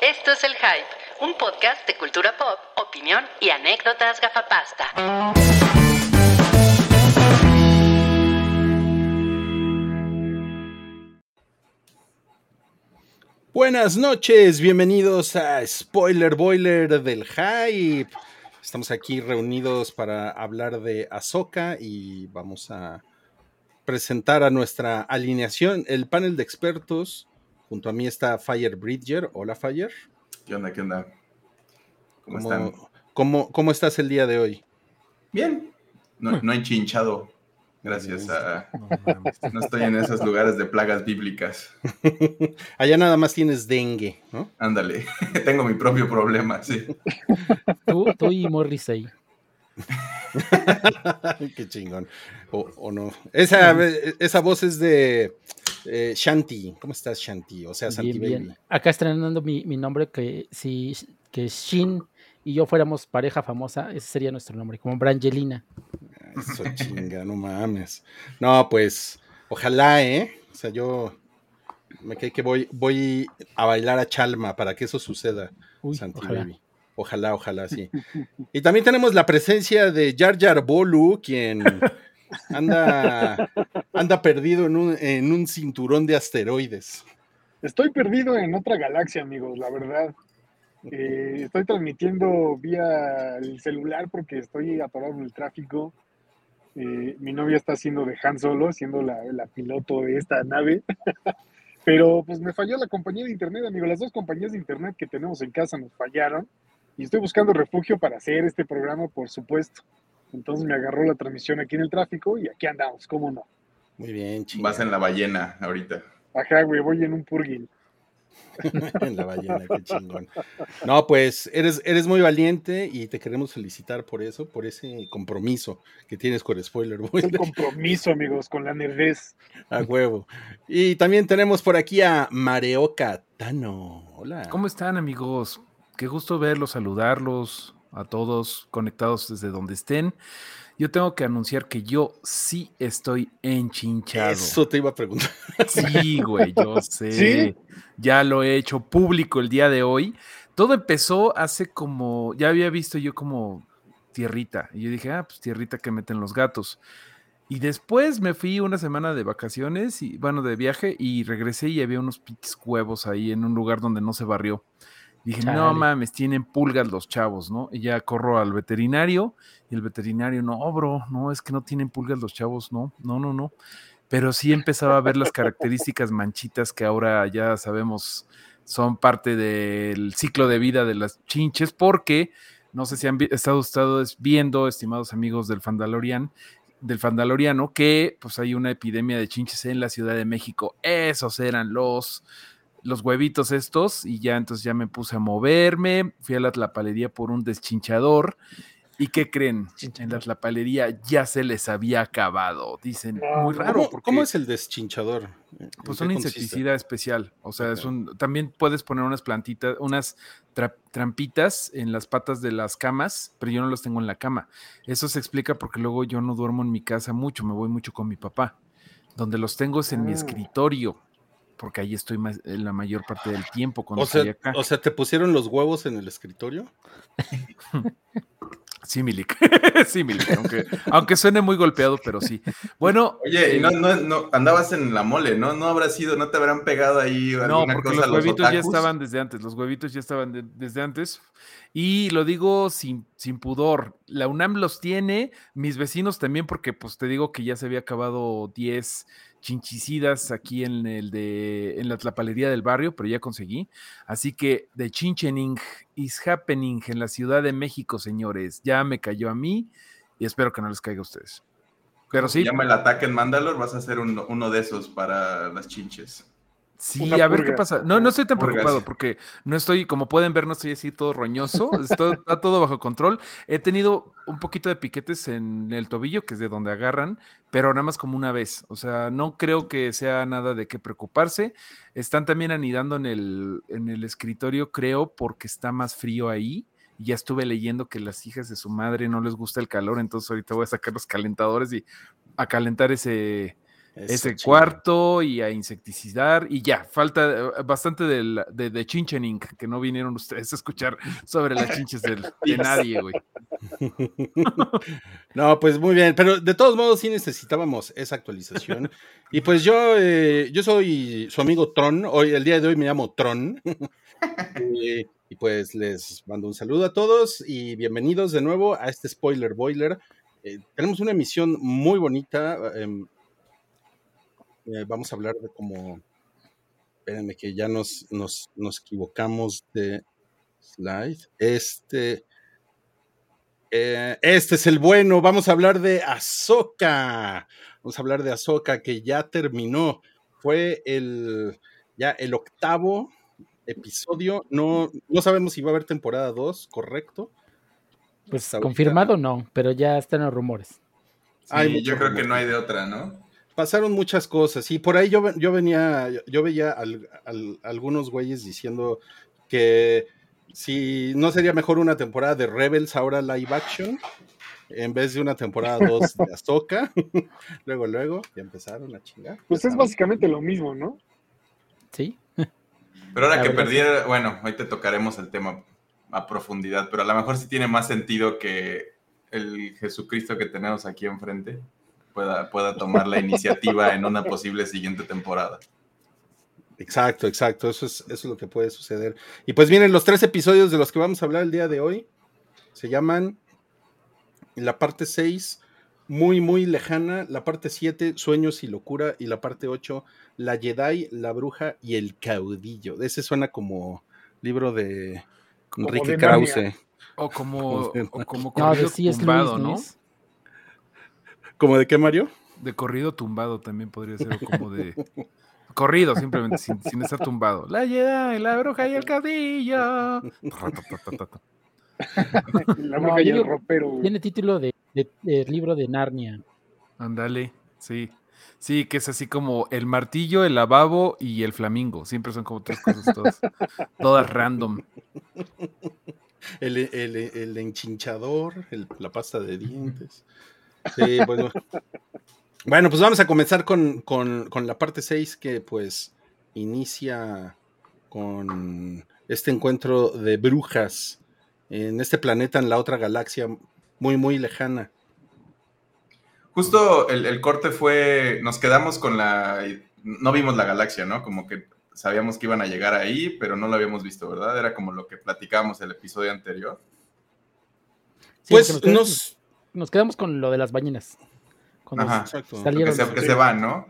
Esto es El Hype, un podcast de cultura pop, opinión y anécdotas gafapasta. Buenas noches, bienvenidos a Spoiler Boiler del Hype. Estamos aquí reunidos para hablar de Ahsoka y vamos a presentar a nuestra alineación, el panel de expertos. Junto a mí está Fire Bridger. Hola, Fire. ¿Qué onda? ¿Qué onda? ¿Cómo, están? ¿cómo, estás el día de hoy? Bien. No, no enchinchado. Gracias a. No, estoy en esos lugares de plagas bíblicas. Allá nada más tienes dengue, ¿no? Ándale. Tengo mi propio problema, sí. Tú, tú y Morris ahí. Qué chingón. O, no. Esa, esa voz es de eh, Shanti. ¿Cómo estás, Shanti? O sea, Santi Baby. Acá estrenando mi, mi, nombre, que si que Shin y yo fuéramos pareja famosa, ese sería nuestro nombre, como Brangelina. Eso chinga, no mames. No, pues, ojalá, ¿eh? O sea, yo me cae que voy, voy a bailar a Chalma para que eso suceda, Santi Baby. Ojalá, ojalá, sí. Y también tenemos la presencia de Jar Jar Bolu, quien anda, anda perdido en un, en un cinturón de asteroides. Estoy perdido en otra galaxia, amigos, la verdad. Eh, estoy transmitiendo vía el celular porque estoy atorado en el tráfico. Eh, mi novia está haciendo de Han Solo, siendo la, la piloto de esta nave. Pero pues me falló la compañía de internet, amigo. Las dos compañías de internet que tenemos en casa nos fallaron y estoy buscando refugio para hacer este programa, por supuesto. Entonces me agarró la transmisión aquí en el tráfico y aquí andamos, ¿cómo no? Muy bien, chido. Vas en la ballena ahorita. Ajá, güey, voy en un purgil. en la ballena, qué chingón. No, pues eres, eres muy valiente y te queremos felicitar por eso, por ese compromiso que tienes con Spoiler Boy. Un compromiso, amigos, con la nerdez. A huevo. Y también tenemos por aquí a Mareoka Tano. Hola. ¿Cómo están, amigos? Qué gusto verlos, saludarlos a todos conectados desde donde estén. Yo tengo que anunciar que yo sí estoy enchinchado. Eso te iba a preguntar. Sí, güey, yo sé. Ya lo he hecho público el día de hoy. Todo empezó hace como, ya había visto yo como tierrita. Y yo dije, ah, pues tierrita que meten los gatos. Y después me fui una semana de vacaciones, y bueno, de viaje, y regresé y había unos piques huevos ahí en un lugar donde no se barrió. Dije, no mames, tienen pulgas los chavos, ¿no? Y ya corro al veterinario y el veterinario, no, bro, no, es que no tienen pulgas los chavos, no, no, no, no. Pero sí empezaba a ver las características manchitas que ahora ya sabemos son parte del ciclo de vida de las chinches, porque no sé si han estado ustedes viendo, estimados amigos del Fandalorian, del Fandaloriano, que pues hay una epidemia de chinches en la Ciudad de México. Esos eran los los huevitos estos y ya entonces ya me puse a moverme, fui a la tlapalería por un deschinchador ¿Y qué creen? En la tlapalería ya se les había acabado. Dicen, muy raro. ¿Cómo, es el deschinchador? Pues un insecticida especial. O sea, es un, también puedes poner unas plantitas, unas trampitas en las patas de las camas, pero yo no los tengo en la cama. Eso se explica porque luego yo no duermo en mi casa mucho, me voy mucho con mi papá. Donde los tengo es en mi ah. escritorio porque ahí estoy más, en la mayor parte del tiempo cuando o sea, estoy acá. O sea, ¿te pusieron los huevos en el escritorio? Sí, Milik. sí, Milik, aunque, aunque suene muy golpeado, pero sí. Bueno. Oye, no, no, no, andabas en la mole, ¿no? No habrá sido, no te habrán pegado ahí. No, porque los huevitos ya estaban desde antes, los huevitos ya estaban desde antes. Y lo digo sin, sin pudor. La UNAM los tiene, mis vecinos también, porque pues te digo que ya se había acabado 10 chinchicidas aquí en el de en la tlapalería del barrio, pero ya conseguí. Así que de chinchening is happening en la Ciudad de México, señores. Ya me cayó a mí y espero que no les caiga a ustedes. Pero sí. Llama el ataque en Mandalor, vas a ser uno de esos para las chinches. Sí, a ver qué pasa. No, no estoy tan preocupado porque no estoy, como pueden ver, no estoy así todo roñoso. está todo bajo control. He tenido un poquito de piquetes en el tobillo, que es de donde agarran, pero nada más como una vez. O sea, no creo que sea nada de qué preocuparse. Están también anidando en el, en el escritorio, creo, porque está más frío ahí. Ya estuve leyendo que las hijas de su madre no les gusta el calor, entonces ahorita voy a sacar los calentadores y a calentar ese, ese cuarto y a insecticidar y ya, falta eh, bastante de, de, de, chinchening, que no vinieron ustedes a escuchar sobre las chinches de nadie, güey. No, pues muy bien, pero de todos modos sí necesitábamos esa actualización. Y pues yo, eh, yo soy su amigo Tron, hoy, el día de hoy me llamo Tron. y, y pues les mando un saludo a todos y bienvenidos de nuevo a este Spoiler Boiler. Eh, tenemos una emisión muy bonita. Em, eh, vamos a hablar de cómo. Espérenme que ya nos, nos, nos equivocamos de slide. Este. Eh, este es el bueno. Vamos a hablar de Ahsoka. Vamos a hablar de Ahsoka que ya terminó. Fue el ya el octavo episodio. No, no sabemos si va a haber temporada 2, ¿correcto? Pues confirmado no, pero ya están los rumores. Sí, yo creo que no hay de otra, ¿no? Pasaron muchas cosas y por ahí yo, yo venía, yo veía algunos güeyes diciendo que si no sería mejor una temporada de Rebels ahora live action en vez de una temporada 2 de Ahsoka. luego, luego, ya empezaron a chingar. Pues es básicamente lo mismo, ¿no? Sí. Pero ahora que perdiera, bueno, hoy te tocaremos el tema a profundidad, pero a lo mejor sí tiene más sentido que el Jesucristo que tenemos aquí enfrente pueda, tomar la iniciativa en una posible siguiente temporada. Exacto, exacto, eso es, eso es lo que puede suceder. Y pues vienen los tres episodios de los que vamos a hablar el día de hoy. Se llaman la parte 6, muy, muy lejana, la parte 7, sueños y locura, y la parte 8, la Jedi, la bruja y el caudillo. Ese suena como libro de Enrique Krause. O como, o como tumbado, ¿no? ¿Cómo de qué, Mario? De corrido tumbado también podría ser, como de corrido, simplemente, sin, estar tumbado. La Jedi, la bruja y el caudillo. la bruja y el ropero. Tiene título de, libro de Narnia. Ándale, sí. Sí, que es así como el martillo, el lavabo y el flamingo. Siempre son como tres cosas todas, todas random. El, el, enchinchador, la pasta de dientes. Sí, bueno. bueno, pues vamos a comenzar con, la parte 6 que pues inicia con este encuentro de brujas en este planeta, en la otra galaxia muy, muy lejana. Justo el, corte fue, nos quedamos con la, no vimos la galaxia, ¿no? Como que sabíamos que iban a llegar ahí, pero no lo habíamos visto, ¿verdad? Era como lo que platicábamos el episodio anterior. pues nos, nos quedamos con lo de las ballenas. Ajá, que, se, van, ¿no?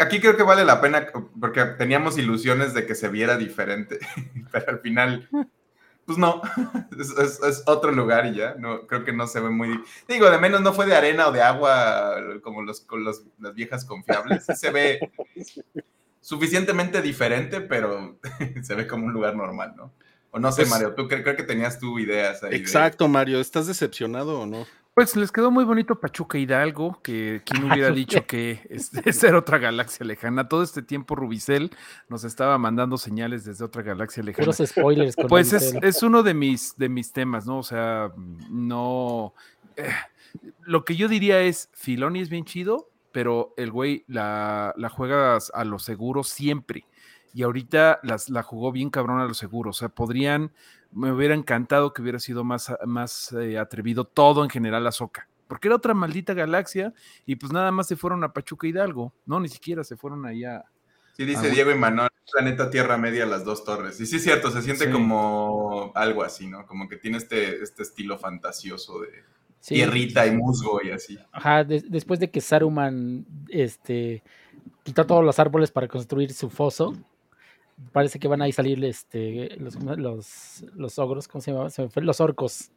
aquí creo que vale la pena, porque teníamos ilusiones de que se viera diferente, pero al final, pues no, es, otro lugar y ya, no, creo que no se ve muy... Digo, de menos no fue de arena o de agua como los, con las viejas confiables, se ve suficientemente diferente, pero se ve como un lugar normal, ¿no? O no sé, pues Mario, tú creo, que tenías tú ideas ahí. Exacto, Mario, ¿estás decepcionado o no? Pues les quedó muy bonito Pachuca Hidalgo, que quien hubiera dicho que es, era otra galaxia lejana. Todo este tiempo Rubicel nos estaba mandando señales desde otra galaxia lejana. Los spoilers. pues es, uno de mis, de mis temas, ¿no? O sea, no... Eh, lo que yo diría es, Filoni es bien chido, pero el güey la, la juegas a lo seguro siempre y ahorita las, la jugó bien cabrón a los seguros. O sea, podrían, me hubiera encantado que hubiera sido más, más eh, atrevido todo en general a Soca. Porque era otra maldita galaxia y pues nada más se fueron a Pachuca Hidalgo, ¿no? Ni siquiera se fueron allá. Sí, dice Diego y Manuel, planeta Tierra Media, las dos torres. Y sí es cierto, se siente como algo así, ¿no? Como que tiene este, este estilo fantasioso de tierrita y musgo y así. Ajá, después de que Saruman este, quitó todos los árboles para construir su foso, parece que van a salir este, los, los, ogros, ¿cómo se llama? Los orcos.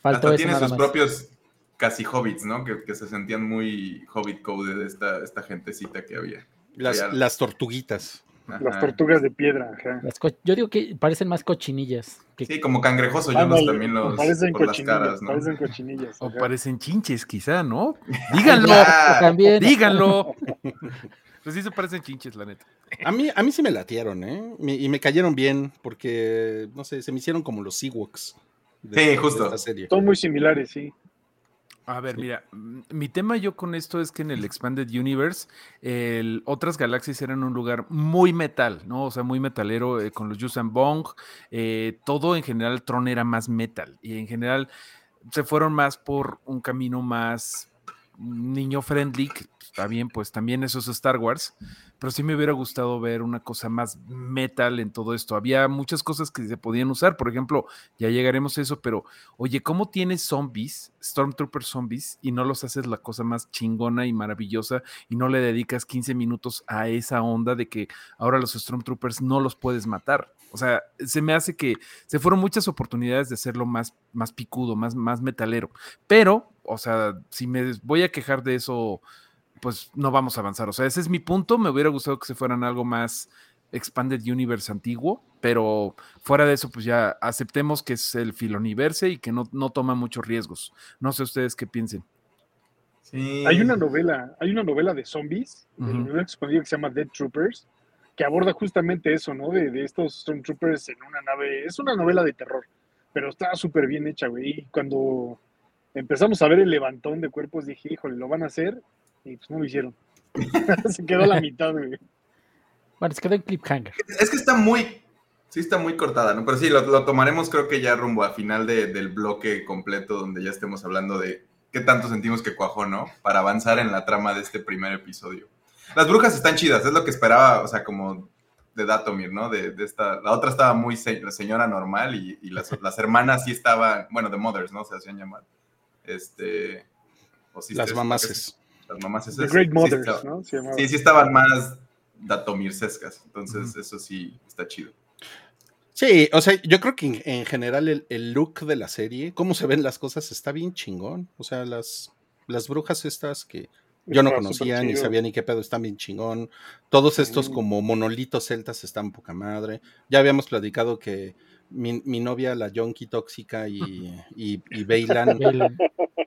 Faltó Hasta tiene sus propios casi hobbits, ¿no? Que, se sentían muy hobbit code de esta, esta gentecita que había. Las, tortuguitas. Las tortugas de piedra. yo digo que parecen más cochinillas. Sí, como cangrejoso, yo los también los parecen por las caras, ¿no? Parecen cochinillas. O parecen chinches, quizá, ¿no? Díganlo, también. díganlo. Pues sí se parecen chinches, la neta. A mí, a mí sí me latieron, ¿eh? y me cayeron bien, porque, no sé, se me hicieron como los Ewoks. sí, justo. Son muy similares, sí. A ver, mira, mm, mi tema yo con esto es que en el Expanded Universe, otras galaxias eran un lugar muy metal, ¿no? O sea, muy metalero eh, con los Yusan Bong. Eh, todo en general, Tron era más metal. Y en general se fueron más por un camino más niño friendly, está bien, pues también eso es Star Wars, pero sí me hubiera gustado ver una cosa más metal en todo esto. Había muchas cosas que se podían usar, por ejemplo, ya llegaremos a eso, pero oye, ¿cómo tienes zombies, Stormtrooper zombies, y no los haces la cosa más chingona y maravillosa y no le dedicas 15 minutos a esa onda de que ahora los Stormtroopers no los puedes matar? O sea, se me hace que se fueron muchas oportunidades de hacerlo más, más picudo, más, más metalero. Pero, o sea, si me voy a quejar de eso, pues no vamos a avanzar. O sea, ese es mi punto. Me hubiera gustado que se fueran algo más Expanded Universe antiguo, pero fuera de eso, pues ya aceptemos que es el filoniverse y que no, no toma muchos riesgos. No sé ustedes qué piensen. Sí. Hay una novela, hay una novela de zombies, del universo expandido que se llama Dead Troopers, que aborda justamente eso, ¿no? De, de estos Stormtroopers en una nave. Es una novela de terror, pero está súper bien hecha, güey. Y cuando empezamos a ver el levantón de cuerpos, dije, híjole, lo van a hacer, y pues no lo hicieron. se quedó la mitad, güey. Bueno, se quedó en cliffhanger. Es que está muy, sí está muy cortada, ¿no? Pero sí, lo, tomaremos creo que ya rumbo a final del bloque completo, donde ya estemos hablando de qué tanto sentimos que cuajó, ¿no? Para avanzar en la trama de este primer episodio. Las brujas están chidas, es lo que esperaba, o sea, como de Datomir, ¿no? De, esta, la otra estaba muy señora normal y, las, hermanas sí estaban, bueno, de Mothers, ¿no? Se hacían llamar. Este. las mamases. Las mamases. The Great Mothers, ¿no? Sí, sí estaban más Datomir-sescas, entonces eso sí está chido. Sí, o sea, yo creo que en, general el, el, look de la serie, cómo se ven las cosas, está bien chingón. O sea, las, las brujas estas que yo no conocía ni sabía ni qué pedo, están bien chingón. Todos estos como monolitos celtas están poca madre. Ya habíamos platicado que mi, novia, la Yonki tóxica y, y, y Bailan,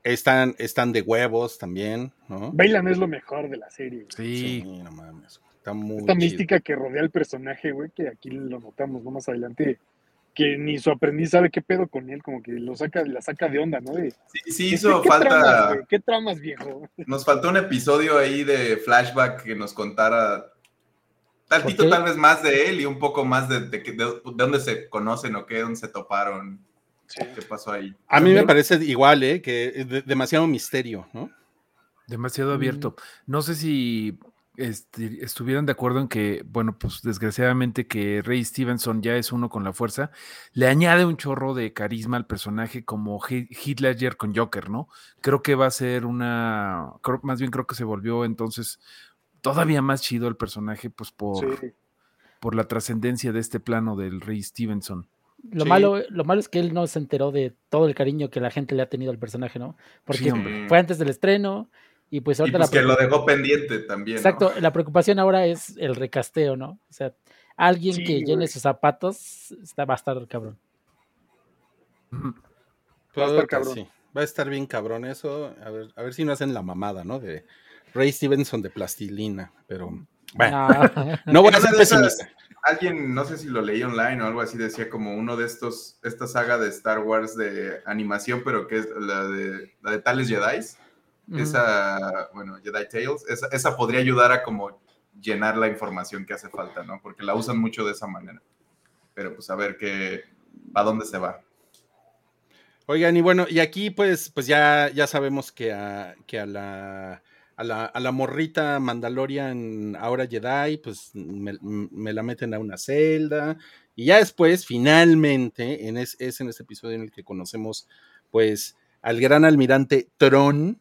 están, están de huevos también, ¿no? Bailan es lo mejor de la serie. Sí. no mames. Está muy Esta mística que rodea al personaje, güey, que aquí lo notamos, ¿no? Más adelante que ni su aprendiz sabe qué pedo con él, como que lo saca, la saca de onda, ¿no? sí, sí hizo falta. ¿Qué tramas, viejo? Nos faltó un episodio ahí de flashback que nos contara tantito tal vez más de él y un poco más de, de, de, dónde se conocen o qué, dónde se toparon. ¿Qué pasó ahí? A mí me parece igual, ¿eh? Que demasiado misterio, ¿no? Demasiado mm. abierto. No sé si este, estuvieran de acuerdo en que, bueno, pues desgraciadamente que Ray Stevenson ya es uno con la fuerza, le añade un chorro de carisma al personaje como Hitler con Joker, ¿no? Creo que va a ser una, más bien creo que se volvió entonces todavía más chido el personaje, pues por, por la trascendencia de este plano del Rey Stevenson. Lo, malo, lo malo es que él no se enteró de todo el cariño que la gente le ha tenido al personaje, ¿no? Porque fue antes del estreno, y pues ahorita pues que lo dejó pendiente también. Exacto, la preocupación ahora es el recasteo, ¿no? O sea, alguien que llene sus zapatos está, va a estar cabrón. Va a estar cabrón. Va a estar bien cabrón eso. A ver, a ver si no hacen la mamada, ¿no? De Ray Stevenson de plastilina, pero bueno, no, voy a ser pesimista. Alguien, no sé si lo leí online o algo así, decía como uno de estos, esta saga de Star Wars de animación, pero que es la de, la de Tales Jedi esa, bueno, Jedi Tales, esa, podría ayudar a como llenar la información que hace falta, ¿no? Porque la usan mucho de esa manera. Pero pues a ver qué, a dónde se va. Oigan, y bueno, y aquí pues, pues ya, ya sabemos que a, que a la, a la, a la morrita Mandalorian, ahora Jedi, pues me, la meten a una celda. Y ya después, finalmente, en es, es en este episodio en el que conocemos, pues, al gran almirante Tron,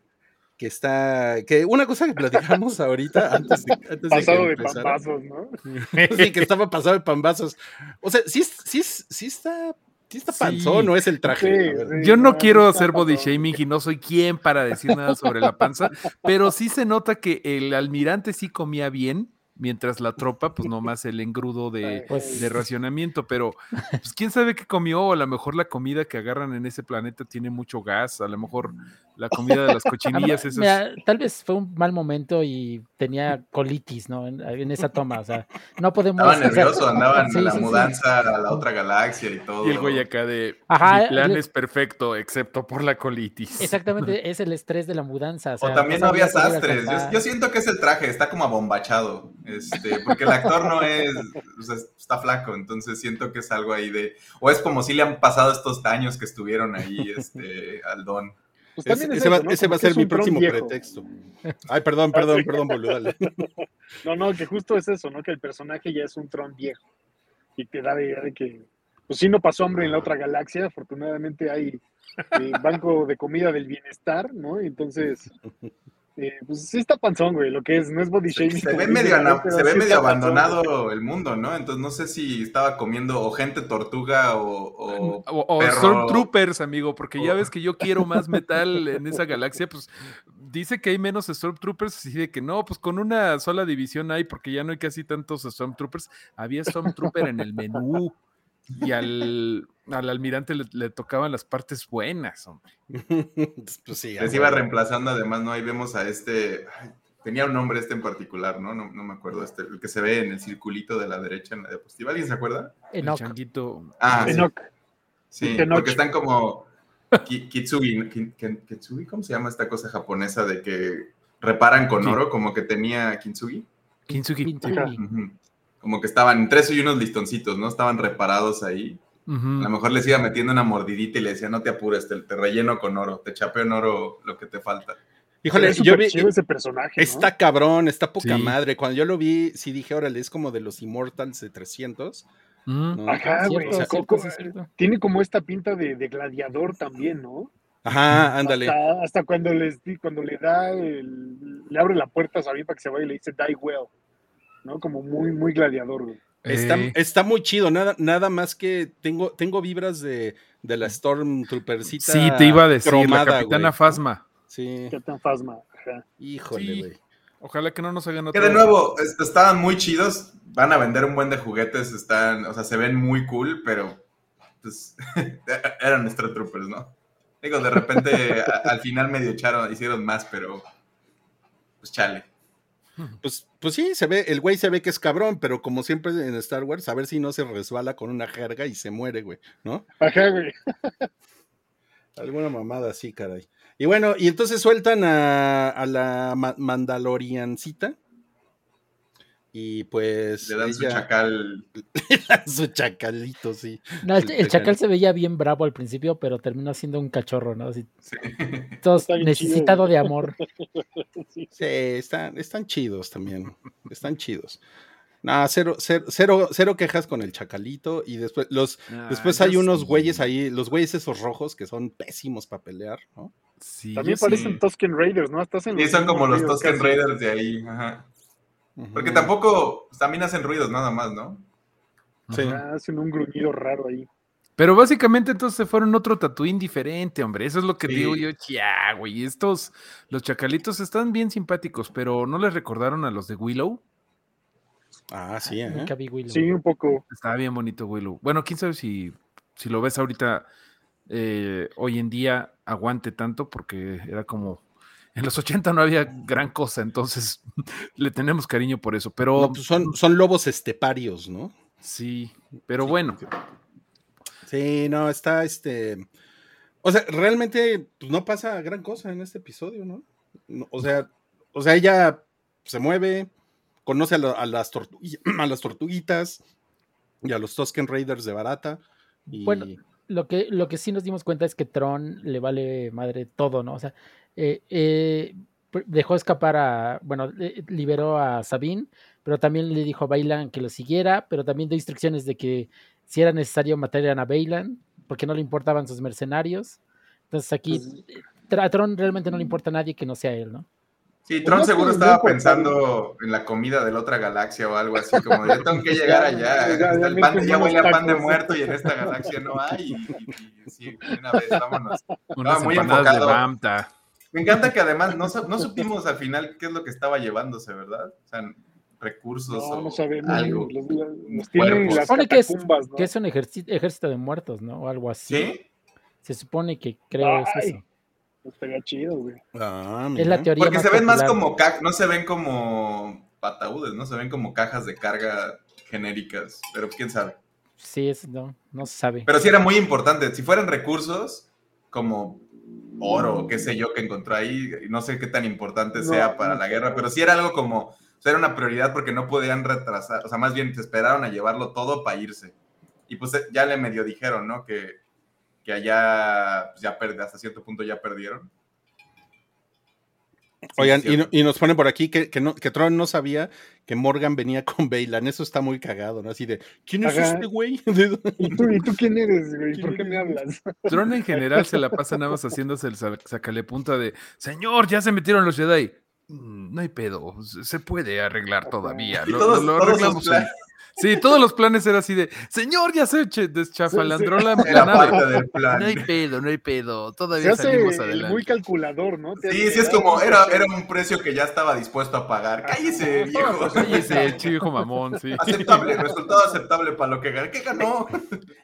que está, que una cosa que platicamos ahorita antes de, antes pasado de, pambazos, ¿no? sí, que estaba pasado de pambazos. O sea, sí, sí, sí está, sí está panzón, ¿no es el traje? Yo no, quiero hacer body shaming y no soy quien para decir nada sobre la panza, pero sí se nota que el almirante sí comía bien mientras la tropa, pues nomás el engrudo de, pues de racionamiento, pero pues quién sabe qué comió, o a lo mejor la comida que agarran en ese planeta tiene mucho gas, a lo mejor la comida de las cochinillas. tal vez fue un mal momento y tenía colitis, ¿no? En, esa toma, o sea, no podemos... Estaba nervioso, andaban en la mudanza a la otra galaxia y todo. Y el güey acá de, mi plan es perfecto, excepto por la colitis. Exactamente, es el estrés de la mudanza. O, también no había sastres, yo, siento que es el traje, está como abombachado, este, porque el actor no es, o sea, está flaco, entonces siento que es algo ahí de, o es como si le han pasado estos años que estuvieron ahí, este, al don. Pues ese, va, a ser mi próximo pretexto. Ay, perdón, perdón, perdón, boludo. No, no, que justo es eso, ¿no? Que el personaje ya es un tron viejo. Y te da la idea de que, pues sí, no pasó hambre en la otra galaxia. Afortunadamente hay eh, banco de comida del bienestar, ¿no? Entonces, eh, pues sí está panzón, güey, lo que es, no es body shaming. Se, ve medio, se ve medio abandonado el mundo, ¿no? Entonces no sé si estaba comiendo o gente tortuga o... O, Stormtroopers, amigo, porque ya ves que yo quiero más metal en esa galaxia, pues dice que hay menos Stormtroopers, así de que no, pues con una sola división hay, porque ya no hay casi tantos Stormtroopers. Había Stormtrooper en el menú y al, almirante le, tocaban las partes buenas, hombre. pues sí, Les iba reemplazando, además, ¿no? Ahí vemos a este, tenía un nombre este en particular, ¿no? ¿no? me acuerdo, este, el que se ve en el circulito de la derecha en la diapositiva, ¿alguien se acuerda? Enoch. El changuito. Ah, Enoch. Sí, porque están como Kitsugi, Kitsugi, ¿cómo se llama esta cosa japonesa de que reparan con oro, como que tenía Kintsugi? Kintsugi como que estaban tres y unos listoncitos, ¿no? Estaban reparados ahí. A lo mejor les iba metiendo una mordidita y le decía, no te apures, te, relleno con oro, te chapeo en oro lo que te falta. Híjole, yo vi ese personaje. Está cabrón, está poca madre. Cuando yo lo vi, sí dije, órale, es como de los Immortals de 300. Ajá, güey. tiene como esta pinta de, gladiador también, ¿no? Ajá, ándale. Hasta, cuando, les, cuando le da, el, le abre la puerta a Sabine para que se vaya y le dice, die well. ¿No? Como muy, muy gladiador, Está, eh. está, muy chido, nada, nada más que tengo, tengo vibras de, de la Stormtroopercita. Sí, te iba a decir, la Capitana Fasma. Sí. Capitana Fasma. Híjole, güey. Ojalá que no nos hagan otro. Que de nuevo, estaban muy chidos, van a vender un buen de juguetes, están, o sea, se ven muy cool, pero pues eran Stormtroopers, ¿no? Digo, de repente al final medio echaron, hicieron más, pero pues chale. Pues, pues sí, se ve, el güey se ve que es cabrón, pero como siempre en Star Wars, a ver si no se resbala con una jerga y se muere, güey, ¿no? Ajá, güey. Alguna mamada así, caray. Y bueno, y entonces sueltan a, a la Mandaloriancita, y pues. Le dan su chacal. Le dan su chacalito, sí. No, el, chacal. se veía bien bravo al principio, pero termina siendo un cachorro, ¿no? Así, sí. Todos necesitado de amor. Sí, están, están chidos también. Están chidos. Nada, cero, cero, cero, quejas con el chacalito. Y después, los, ah, después hay unos güeyes ahí, los güeyes esos rojos que son pésimos para pelear, ¿no? Sí, También parecen Tusken Raiders, ¿no? Estás en sí, son como los Tusken Raiders de ahí. Ajá. Porque tampoco, pues, también hacen ruidos nada más, ¿no? Sí. Hacen un gruñido raro ahí. Pero básicamente entonces se fueron otro tatuín diferente, hombre. Eso es lo que digo yo. Ya, güey. Estos, los chacalitos están bien simpáticos, pero ¿no les recordaron a los de Willow? Ah, sí, ¿eh? Sí, un poco. Estaba bien bonito Willow. Bueno, quién sabe si, si lo ves ahorita, eh, hoy en día, aguante tanto, porque era como en los 80 no había gran cosa, entonces le tenemos cariño por eso, pero... Pues son, son lobos esteparios, ¿no? Sí, pero bueno. Sí, no, está este... O sea, realmente pues, no pasa gran cosa en este episodio, ¿no? o sea, o sea, ella se mueve, conoce a, las a las tortuguitas y a los Tusken Raiders de Barata. Y... Bueno, lo que, lo que sí nos dimos cuenta es que Tron le vale madre todo, ¿no? O sea, eh, eh, dejó escapar a, bueno, liberó a Sabine, pero también le dijo a Bailan que lo siguiera, pero también dio instrucciones de que si era necesario matar a Bailan, porque no le importaban sus mercenarios. Entonces aquí pues a Tron realmente no le importa a nadie que no sea él, ¿no? Sí, pues Tron seguro estaba pensando en la comida de la otra galaxia o algo así, como yo tengo que llegar allá. ya voy a pan de muerto y en esta galaxia no hay. Y, sí, una vez, vámonos. muy enfocado. De me encanta que además no, no supimos al final qué es lo que estaba llevándose, ¿verdad? O sea, recursos no, o no sabemos, algo. Los, los Se supone que es, que es un ejército, de muertos, ¿no? O algo así. ¿Sí? Se supone que creo es eso. Estaría chido, güey. Ah, es la teoría. Porque se ven más como no se ven como pataúdes, ¿no? Se ven como cajas de carga genéricas, pero quién sabe. Sí, es, no, no se sabe. Pero sí era muy importante. Si fueran recursos como oro, qué sé yo, que encontró ahí, no sé qué tan importante sea para la guerra, pero sí era algo como, o sea, era una prioridad porque no podían retrasar, o sea, más bien te esperaron a llevarlo todo para irse. Y pues ya le medio dijeron, ¿no? Que, que allá, pues, ya hasta cierto punto ya perdieron. Oigan, y, nos ponen por aquí que, que, no, que Tron no sabía que Morgan venía con Bailan. Eso está muy cagado, ¿no? Así de, ¿quién es este güey? ¿Y tú, ¿Y tú quién eres, güey? ¿Por qué me hablas? Tron en general se la pasa nada más haciéndose el sacale punta de, señor, ya se metieron los Jedi. Mm, no hay pedo, se puede arreglar todavía. Lo, lo arreglamos. Sí, todos los planes eran así de, señor, ya se deschafalandró la, nave. No hay pedo, no hay pedo, todavía salimos adelante. muy calculador, ¿no? Sí, sí, es como, era, era un precio que ya estaba dispuesto a pagar. Cállese, viejo. Cállese, chico mamón, sí. Aceptable, resultado aceptable para lo que ganó. ¿Qué ganó?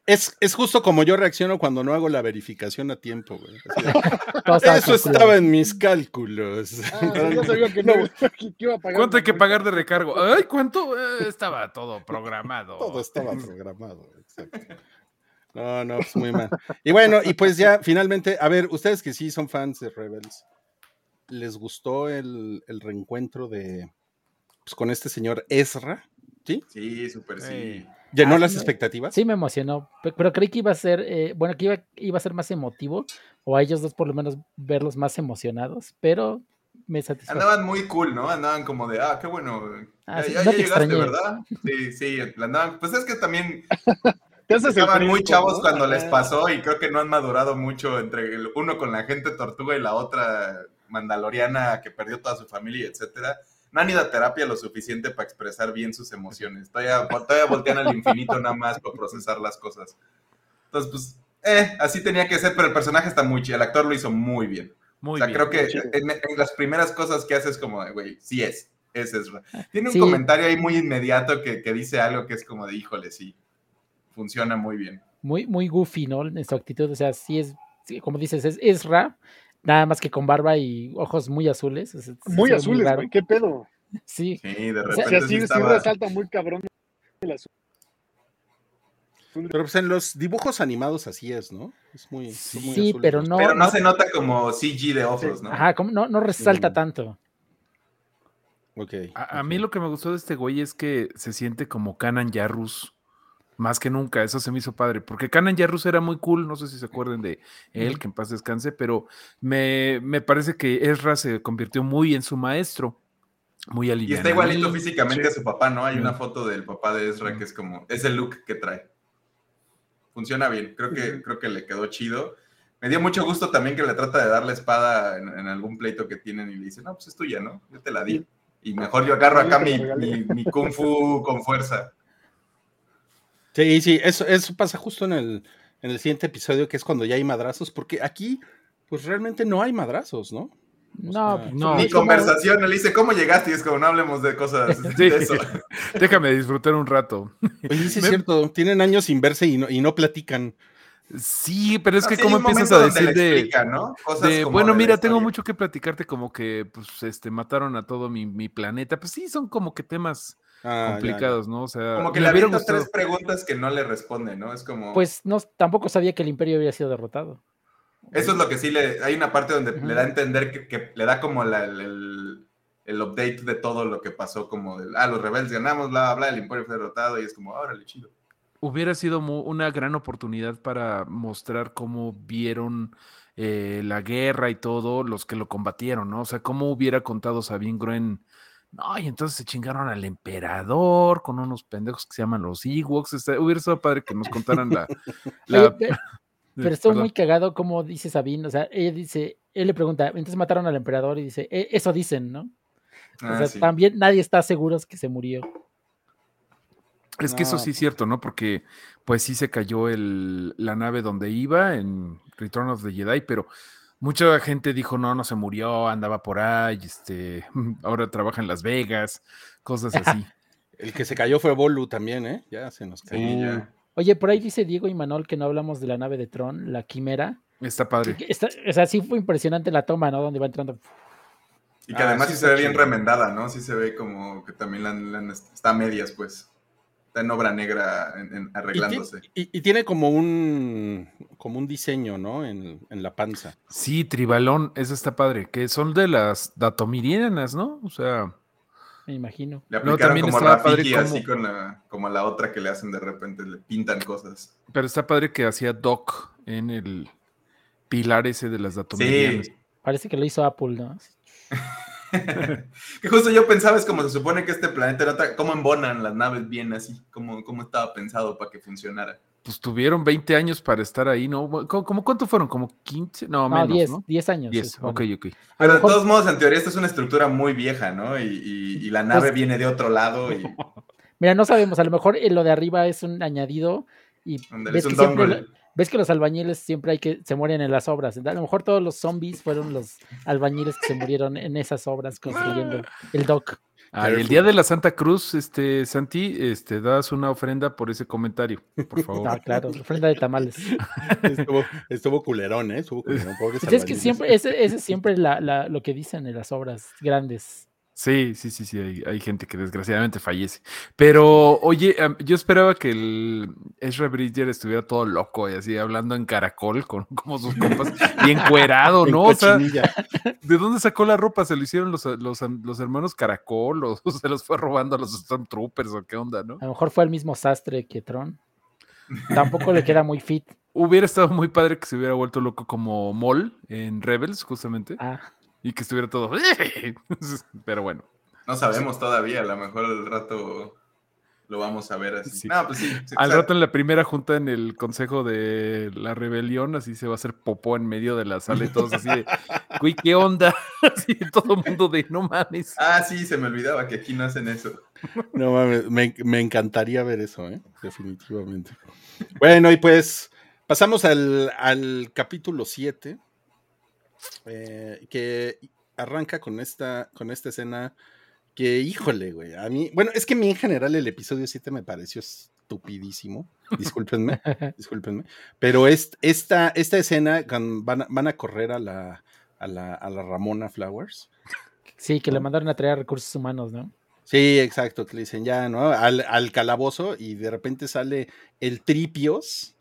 Es, es justo como yo reacciono cuando no hago la verificación a tiempo, güey. Eso estaba en mis cálculos. Ah, sabía que no, iba a pagar. ¿Cuánto hay que pagar de recargo? Ay, ¿cuánto? Eh, estaba todo programado. Todo estaba programado, exacto. No, no, pues muy mal. Y bueno, y pues ya finalmente, a ver, ustedes que sí son fans de Rebels, ¿les gustó el, reencuentro de pues, con este señor Ezra? Sí, sí, súper sí. ¿Llenó ah, las expectativas? Sí, me emocionó, pero creí que iba a ser, eh, bueno, que iba, iba a ser más emotivo, o a ellos dos por lo menos verlos más emocionados, pero me Andaban muy cool, ¿no? Andaban como de, ah, qué bueno. Ah, ya, llegaste, ¿verdad? Sí, sí, andaban. Pues es que también estaban muy chavos cuando les pasó y creo que no han madurado mucho entre el, uno con la gente tortuga y la otra mandaloriana que perdió toda su familia, etcétera. No han ido a terapia lo suficiente para expresar bien sus emociones. Todavía, todavía voltean al infinito nada más para procesar las cosas. Entonces, pues, eh, así tenía que ser, pero el personaje está muy chido. El actor lo hizo muy bien o sea, creo que en, las primeras cosas que haces como, güey, sí es, es Ezra. Tiene un comentario ahí muy inmediato que, que, dice algo que es como de, híjole, sí, funciona muy bien. Muy, muy goofy, ¿no? En su actitud, o sea, sí es, como dices, es Ezra, nada más que con barba y ojos muy azules. muy azules, güey, qué pedo. Sí. Sí, de repente. O sea, sí, sí, resalta muy cabrón el azul. Pero pues en los dibujos animados así es, ¿no? Es muy. Sí, pero no. Pero no, se nota como CG de ojos, ¿no? Ajá, como no, no resalta mm. tanto. Ok. A, mí lo que me gustó de este güey es que se siente como Canan Yarrus más que nunca. Eso se me hizo padre. Porque Canan Yarrus era muy cool. No sé si se acuerdan de él, que en paz descanse. Pero me, me parece que Ezra se convirtió muy en su maestro muy aliviado. Y está igualito físicamente a su papá, ¿no? Hay una foto del papá de Ezra que es como, es el look que trae funciona bien. Creo que, creo que le quedó chido. Me dio mucho gusto también que le trata de dar la espada en, algún pleito que tienen y le dice, no, pues es tuya, ¿no? Yo te la di. Y mejor yo agarro acá mi, mi, kung fu con fuerza. Sí, sí, eso, eso pasa justo en el, en el siguiente episodio, que es cuando ya hay madrazos, porque aquí, pues realmente no hay madrazos, ¿no? No, no. Ni conversación, le dice, ¿cómo llegaste? Y es como, no hablemos de cosas de eso. Déjame disfrutar un rato. Oye, sí es cierto, tienen años sin verse y no, y no platican. Sí, pero es que cómo empiezas a decir de, bueno, mira, tengo mucho que platicarte, como que pues este mataron a todo mi, planeta. Pues sí, son como que temas ah, complicados, ¿no? O sea, como que le avientas tres preguntas que no le responden, ¿no? Es como. Pues no, tampoco sabía que el imperio había sido derrotado. Eso es lo que sí le. Hay una parte donde le da a entender que, le da como el, update de todo lo que pasó, como de, ah, los rebeldes ganamos, bla, bla, el imperio fue derrotado, y es como, órale, chido. Hubiera sido una gran oportunidad para mostrar cómo vieron eh, la guerra y todo, los que lo combatieron, ¿no? O sea, cómo hubiera contado Sabine Gruen. No, y entonces se chingaron al emperador con unos pendejos que se llaman los Ewoks. Este, hubiera sido padre que nos contaran la, Pero estoy muy cagado como dice Sabine, o sea, ella dice, él le pregunta, entonces mataron al emperador y dice, e, eso dicen, ¿no? o ah, sea, también nadie está seguro que se murió. Es que eso sí es cierto, ¿no? Porque pues sí se cayó el, la nave donde iba en Return of the Jedi, pero mucha gente dijo, no, no se murió, andaba por ahí, este, ahora trabaja en Las Vegas, cosas así. el que se cayó fue Bolu también, ¿eh? Ya se nos cayó. Oye, por ahí dice Diego y Manuel que no hablamos de la nave de Tron, la Quimera. Está padre. o sea, sí fue impresionante la toma, ¿no? Donde va entrando. Y que además ah, sí, se ve bien remendada, ¿no? Sí se ve como que también la, está a medias, pues. Está en obra negra arreglándose. Y, tiene como un como un diseño, ¿no? En, la panza. Sí, tribalón, eso está padre. Que son de las datomirianas, ¿no? O sea. Me imagino. Le aplicaron como Rafiki, así con la, como la otra que le hacen de repente, le pintan cosas. Pero está padre que hacía Doc en el pilar ese de las datomirianas. Sí. Parece que lo hizo Apple, ¿no? que justo yo pensaba, es como se supone que este planeta era cómo embonan las naves bien así, cómo, cómo estaba pensado para que funcionara. Pues tuvieron 20 años para estar ahí, ¿no? ¿Cómo, cuánto fueron? ¿Como 15? No, menos, 10, ¿no? 10 años. 10, ok, ok. Pero de todos modos, en teoría, esta es una estructura muy vieja, ¿no? Y, la nave pues viene de otro lado. Y... Mira, no sabemos, a lo mejor lo de arriba es un añadido y ves que siempre, ves que los albañiles siempre hay que se mueren en las obras. A lo mejor todos los zombies fueron los albañiles que se murieron en esas obras construyendo el dock. Ah, el día de la Santa Cruz, este Santi, este das una ofrenda por ese comentario, por favor. Ah, claro, ofrenda de tamales. estuvo, culerón, ¿eh? Estuvo culerón. Pues es que siempre, ese, ese es siempre la, lo que dicen en las obras grandes. Sí, sí, sí, sí, hay, gente que desgraciadamente fallece. Pero, oye, yo esperaba que el Ezra Bridger estuviera todo loco y así hablando en caracol con como sus compas y encuerado, ¿no? o sea, ¿de dónde sacó la ropa? ¿Se lo hicieron los, los, hermanos Caracol o se los fue robando a los Stormtroopers o qué onda, no? A lo mejor fue el mismo sastre que Tron. Tampoco le queda muy fit. Hubiera estado muy padre que se hubiera vuelto loco como Mol en Rebels, justamente. Ah y que estuviera todo. Pero bueno. No sabemos todavía, a lo mejor al rato lo vamos a ver así. Pues al rato en la primera junta en el Consejo de la Rebelión, así se va a hacer popó en medio de la sala y todos así de, uy, ¿qué onda? Así todo el mundo de, no mames. Ah, sí, se me olvidaba que aquí no hacen eso. No mames, me, me encantaría ver eso, ¿eh? definitivamente. Bueno, y pues pasamos al, al capítulo 7 eh, que arranca con esta, con esta escena que, híjole, güey, a mí, bueno, es que a mí en general el episodio 7 me pareció estupidísimo, discúlpenme, discúlpenme, pero es, esta, esta escena van, van a correr a la, a la, a la Ramona Flowers. Sí, que le mandaron a traer recursos humanos, ¿no? Sí, exacto, que le dicen ya, ¿no? Al, al, calabozo y de repente sale el Tripios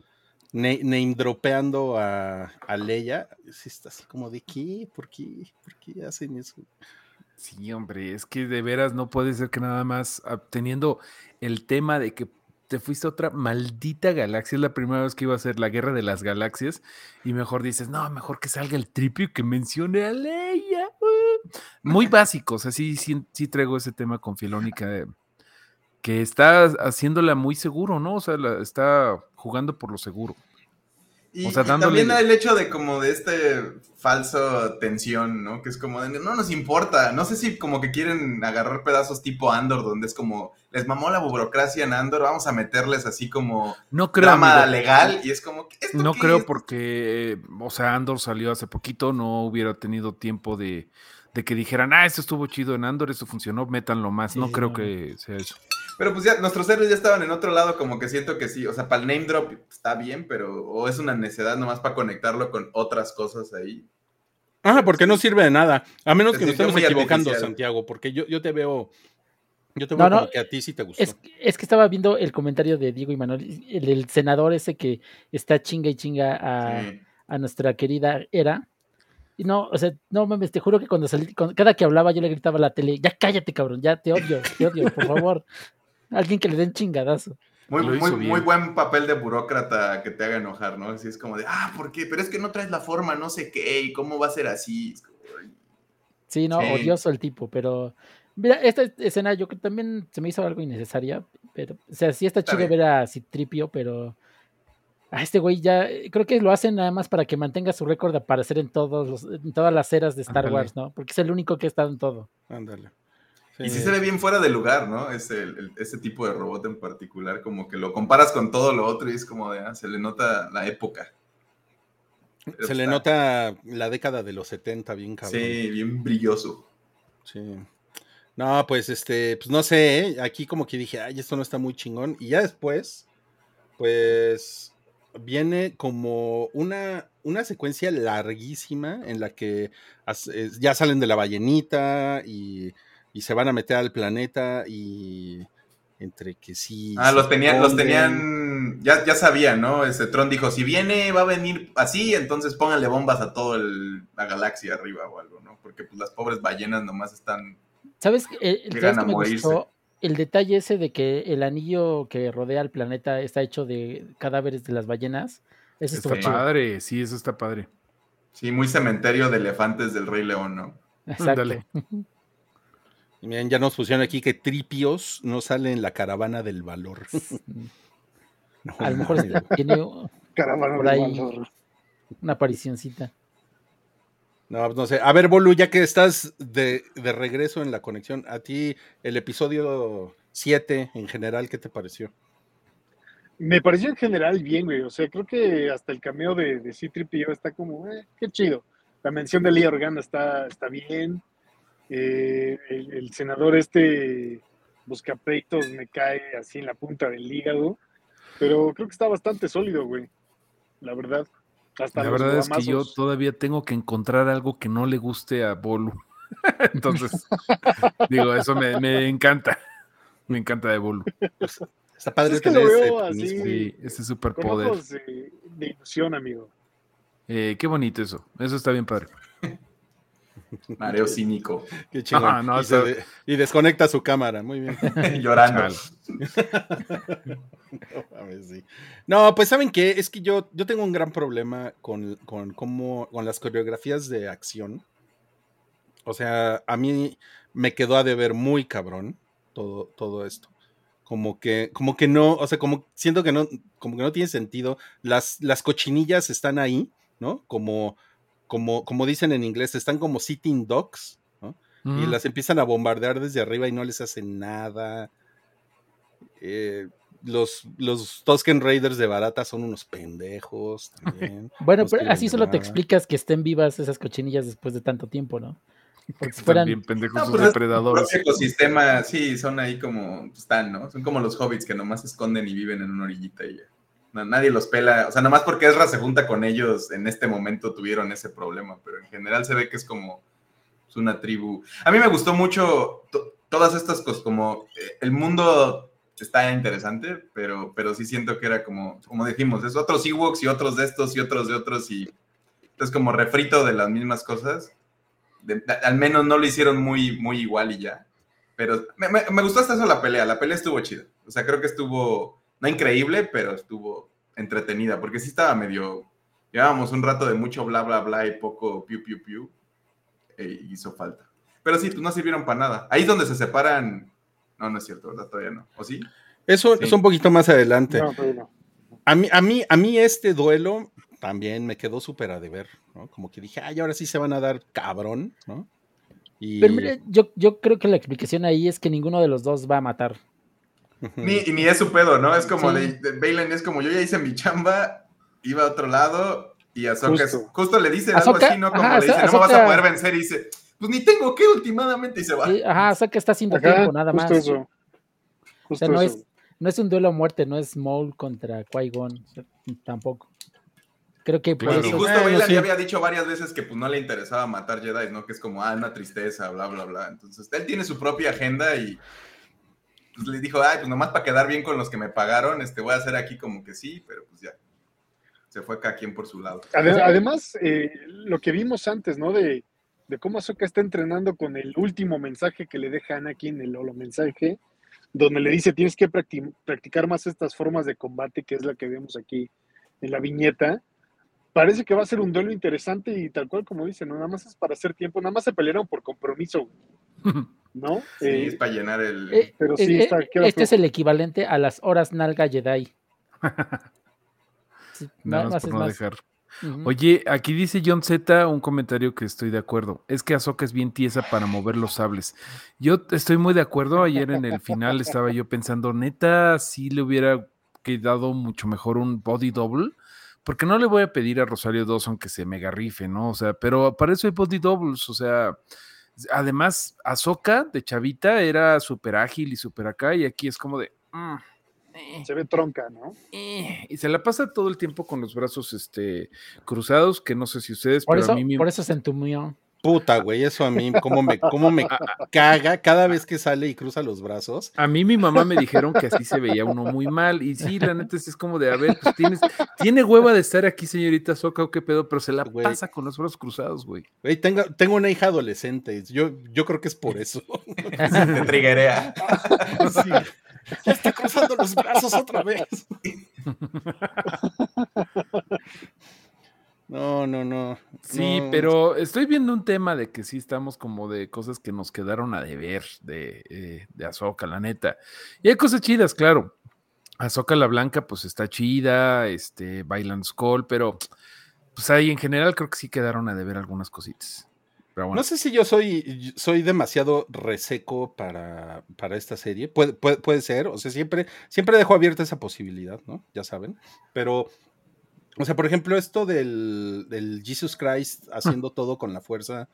name dropeando a, a Leia, está así como de qué, ¿por qué? ¿Por qué hacen eso? Sí, hombre, es que de veras no puede ser que nada más ah, teniendo el tema de que te fuiste a otra maldita galaxia, es la primera vez que iba a ser la guerra de las galaxias, y mejor dices, no, mejor que salga el tripio que mencione a Leia. Uh". Muy básicos, así sí, sí, traigo ese tema con Filónica, que está haciéndola muy seguro, ¿no? O sea, está jugando por lo seguro. Y, también el hecho de como de este falso tensión, ¿no? Que es como de, no nos importa. No sé si como que quieren agarrar pedazos tipo Andor, donde es como, les mamó la burocracia en Andor, vamos a meterles así como no creo, drama legal. Y es como, No creo porque, o sea, Andor salió hace poquito, no hubiera tenido tiempo de, de que dijeran, ah, esto estuvo chido en Andor, esto funcionó, métanlo más. no creo que sea eso. Pero pues ya, nuestros héroes ya estaban en otro lado, como que siento que sí. O sea, para el name drop está bien, pero o es una necedad nomás para conectarlo con otras cosas ahí. Ah, porque no sirve de nada. A menos que nos estemos equivocando, Santiago, porque yo, yo te veo. Yo te veo que a ti sí te gustó. Es, es, que estaba viendo el comentario de Diego y Manuel, el, senador ese que está chinga y chinga a, a nuestra querida Era y no, o sea, no mames, te juro que cuando salí, cada que hablaba yo le gritaba a la tele, ya cállate, cabrón, ya te odio, te odio, por favor. Alguien que le den chingadazo. Muy, muy, muy, buen papel de burócrata que te haga enojar, ¿no? Así es como de, ah, ¿por qué? Pero es que no traes la forma, no sé qué, y cómo va a ser así. Sí, no, odioso el tipo, pero mira, esta escena yo creo que también se me hizo algo innecesaria, pero, o sea, sí está, chido ver a Citripio, pero a este güey ya, creo que lo hacen nada más para que mantenga su récord de aparecer en, todos los, en todas las eras de Star Wars, ¿no? Porque es el único que ha estado en todo. Ándale. Y sí se ve bien fuera de lugar, ¿no? Ese, ese tipo de robot en particular, como que lo comparas con todo lo otro y es como de, ah, se le nota la época. se le nota la década de los 70, bien cabrón. Sí, bien brilloso. Sí. No, pues este, pues no sé, ¿eh? aquí como que dije, ay, esto no está muy chingón. Y ya después, pues viene como una, una secuencia larguísima en la que ya salen de la ballenita y, y se van a meter al planeta y entre que sí. Ah, los tenían, los tenían, ya, ya sabían, ¿no? Ese Tron dijo, si viene, va a venir así, entonces pónganle bombas a toda la galaxia arriba o algo, ¿no? Porque pues las pobres ballenas nomás están... ¿Sabes? El, el, el detalle ese de que el anillo que rodea al planeta está hecho de cadáveres de las ballenas. Eso está padre, sí, eso está padre. Sí, muy cementerio de elefantes del Rey León, ¿no? Exacto. Miren, ya nos pusieron aquí que Tripios no sale en la caravana del valor. a lo mejor tiene caravana por ahí una aparicióncita. No, pues no sé. A ver, Bolu, ya que estás de, regreso en la conexión, a ti el episodio 7 en general, ¿qué te pareció? Me pareció en general bien, güey. O sea, creo que hasta el cameo de, de C-3PO está como, eh, qué chido. La mención de Lee Organa está, está bien. Eh, el, senador este Buscapeitos me cae así en la punta del hígado. Pero creo que está bastante sólido, güey. La verdad la verdad es que yo todavía tengo que encontrar algo que no le guste a Bolu. Entonces, digo, eso me, encanta. Me encanta de Bolu. Está padre es que lo veo así, sí, ese superpoder. De, de, ilusión, amigo. Eh, qué bonito eso. Eso está bien padre. Mareo cínico. Qué chingón. y, desconecta su cámara. Muy bien. Llorando. no, pues saben qué, es que yo, yo tengo un gran problema con, con, con las coreografías de acción. O sea, a mí me quedó a deber muy cabrón todo, todo esto. Como que, como que no, o sea, como siento que no, como que no tiene sentido. Las, las cochinillas están ahí, ¿no? Como, como, como dicen en inglés, están como sitting dogs, ¿no? Y las empiezan a bombardear desde arriba y no les hacen nada. Eh, los, los Tosken Raiders de barata son unos pendejos también. bueno, pero así solo te explicas que estén vivas esas cochinillas después de tanto tiempo, ¿no? Porque fueran... Bien pendejos sus pues, depredadores. El ecosistema, sí, son ahí como están, ¿no? Son como los hobbits que nomás se esconden y viven en una orillita y ya. Nadie los pela, o sea, nomás porque Ezra se junta con ellos, en este momento tuvieron ese problema, pero en general se ve que es como es una tribu. A mí me gustó mucho todas estas cosas, como eh, el mundo está interesante, pero, pero sí siento que era como, como dijimos, es otros Ewoks y otros de estos y otros de otros y es como refrito de las mismas cosas. al menos no lo hicieron muy, muy igual y ya. Pero me, gustó hasta eso la pelea, la pelea estuvo chida. O sea, creo que estuvo, no increíble, pero estuvo entretenida, porque sí estaba medio, llevábamos un rato de mucho bla, bla, bla y poco piu, piu, piu, e hizo falta. Pero sí, no sirvieron para nada. Ahí es donde se separan no, no es cierto, ¿verdad? Todavía no. ¿O sí? Eso es un poquito más adelante. A mí, a mí, a mí este duelo también me quedó súper a deber, ¿no? Como que dije, ay, ahora sí se van a dar cabrón, ¿no? Pero mire, yo, yo creo que la explicación ahí es que ninguno de los dos va a matar. Ni, ni es su pedo, ¿no? Es como, de, es como, yo ya hice mi chamba, iba a otro lado, y a justo, justo le dice algo así, ¿no? Como le dice, no me vas a poder vencer, y dice, pues ni tengo que últimamente y se va. ajá, o sea que está haciendo tiempo nada más. Eso. o sea, no es, no es un duelo a muerte, no es Maul contra Qui-Gon, tampoco. Creo que por Y justo Bailan ya había dicho varias veces que pues no le interesaba matar Jedi, ¿no? Que es como, ah, una tristeza, bla, bla, bla. Entonces, él tiene su propia agenda y pues, le dijo, ay, pues nomás para quedar bien con los que me pagaron, este, voy a hacer aquí como que sí, pero pues ya. Se fue cada quien por su lado. Además, eh, lo que vimos antes, ¿no? De, de cómo Ahsoka está entrenando con el último mensaje que le deja Anakin, el holo mensaje, donde le dice tienes que practicar más estas formas de combate, que es la que vemos aquí en la viñeta. Parece que va a ser un duelo interesante y tal cual como dice, ¿no? nada más es para hacer tiempo, nada más se pelearon por compromiso, ¿no? Sí, es para llenar el... Eh, pero sí, eh, está, este es el equivalente a las horas nalga Jedi. no, más, no dejar. Oye, aquí dice John Z un comentario que estoy de acuerdo. Es que Azoka es bien tiesa para mover los sables. Yo estoy muy de acuerdo. Ayer en el final estaba yo pensando, neta, si le hubiera quedado mucho mejor un body double. Porque no le voy a pedir a Rosario Dawson que se mega rife, ¿no? O sea, pero para eso hay body doubles. O sea, además, Azoka de Chavita era súper ágil y súper acá. Y aquí es como de. Mm, se ve tronca, ¿no? y se la pasa todo el tiempo con los brazos este, cruzados, que no sé si ustedes, por eso, a mí Por eso se entumió. Puta, güey, eso a mí, cómo me, cómo me caga cada vez que sale y cruza los brazos. A mí mi mamá me dijeron que así se veía uno muy mal. Y sí, la neta es como de, a ver, pues tienes, tiene hueva de estar aquí, señorita Soca, o qué pedo, pero se la pasa con los brazos cruzados, güey. Güey, tengo, tengo una hija adolescente. Yo, yo creo que es por eso. Te triguerea. Sí. Ya está cruzando los brazos otra vez. No, no, no. Sí, pero estoy viendo un tema de que sí estamos como de cosas que nos quedaron a deber de, eh, de Azoka, la neta. Y hay cosas chidas, claro. Azoka la Blanca, pues está chida, este, Bailan Skull, pero pues ahí en general creo que sí quedaron a deber algunas cositas. No sé si yo soy, soy demasiado reseco para, para esta serie. Puede, puede, puede, ser, o sea, siempre, siempre dejo abierta esa posibilidad, ¿no? Ya saben. Pero o sea, por ejemplo, esto del, del Jesus Christ haciendo todo con la fuerza.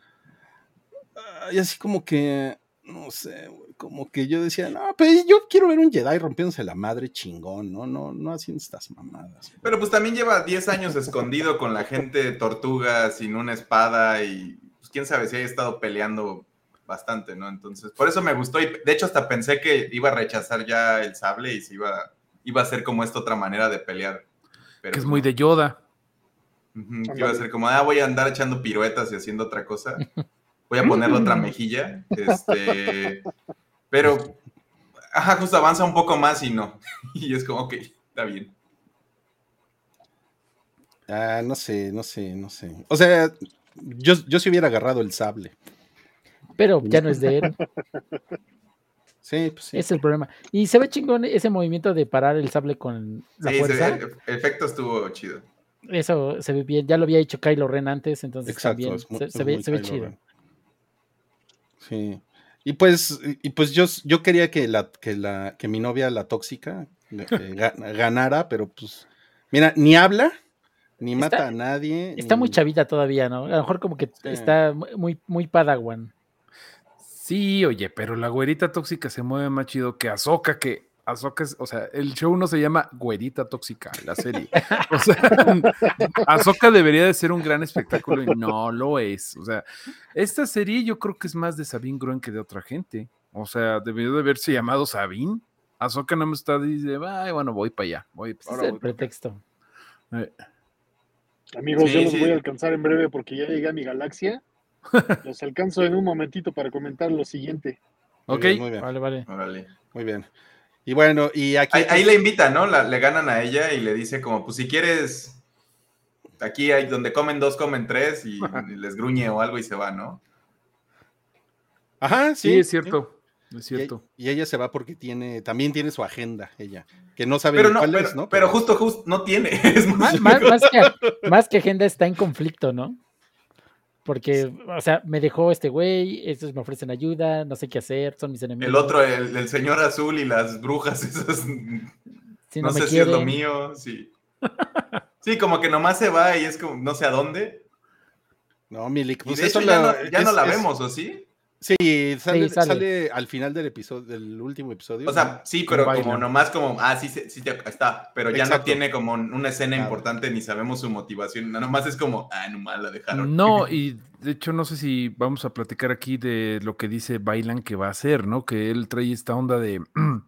Y así como que, no sé, como que yo decía, no, pero yo quiero ver un Jedi rompiéndose la madre chingón, ¿no? No, no haciendo estas mamadas. Pero pues también lleva 10 años escondido con la gente tortuga sin una espada y pues quién sabe si haya estado peleando bastante, ¿no? Entonces, por eso me gustó y de hecho hasta pensé que iba a rechazar ya el sable y se iba, iba a ser como esta otra manera de pelear que es muy de Yoda. iba a ser como, ah, voy a andar echando piruetas y haciendo otra cosa. Voy a ponerle otra mejilla. Este, pero, ajá, justo avanza un poco más y no. Y es como, ok, está bien. Ah, no sé, no sé, no sé. O sea, yo, yo si hubiera agarrado el sable. Pero ya no es de él. Sí, pues sí. Es el problema. Y se ve chingón ese movimiento de parar el sable con la sí, fuerza. el efecto estuvo chido. Eso se ve bien. Ya lo había hecho Kylo Ren antes, entonces también se, ve, se ve chido. Sí. Y pues, y pues yo, yo quería que la, que la, que mi novia, la tóxica, ganara, pero pues, mira, ni habla, ni mata a nadie. Está muy chavita todavía, ¿no? A lo mejor como que está muy, muy padawan. Sí, oye, pero la güerita tóxica se mueve más chido que Azoka, que Azoka es, o sea, el show no se llama Güerita Tóxica, la serie. O sea, Azoka debería de ser un gran espectáculo y no lo es. O sea, esta serie yo creo que es más de Sabine Gruen que de otra gente. O sea, debería de haberse llamado Sabine. Azoka no me está dice, ay, bueno, voy para allá. Voy, es el pretexto. Eh. Amigos, yo los voy a alcanzar en breve porque ya llegué a mi galaxia los alcanzo en un momentito para comentar lo siguiente. Ok, muy bien. Vale, vale. Muy bien. Y bueno, y aquí. Ahí, le invita, ¿no? le ganan a ella y le dice, como, pues si quieres. Aquí hay donde comen dos, comen tres y, les gruñe o algo y se va, ¿no? Ajá, sí. Sí, es cierto. Es cierto. Y, ella se va porque tiene, también tiene su agenda, ella, que no sabe cuál es, ¿no? Pero, justo, justo, no tiene. más, que, agenda está en conflicto, ¿no? Porque, o sea, me dejó este güey, estos me ofrecen ayuda, no sé qué hacer, son mis enemigos. El otro, el, señor azul y las brujas, esas. no, sé si es lo mío, sí. Sí, como que nomás se va y es como, no sé a dónde. No, Milik, pues eso ya, no, ya no la vemos, ¿o sí? Sí, sale, sale. al final del episodio, del último episodio. O sea, sí, pero como nomás como, ah, sí, sí, está, pero ya no tiene como una escena importante ni sabemos su motivación, nomás es como, ah, nomás la dejaron. No, y de hecho no sé si vamos a platicar aquí de lo que dice Bailan que va a hacer, ¿no? Que él trae esta onda de...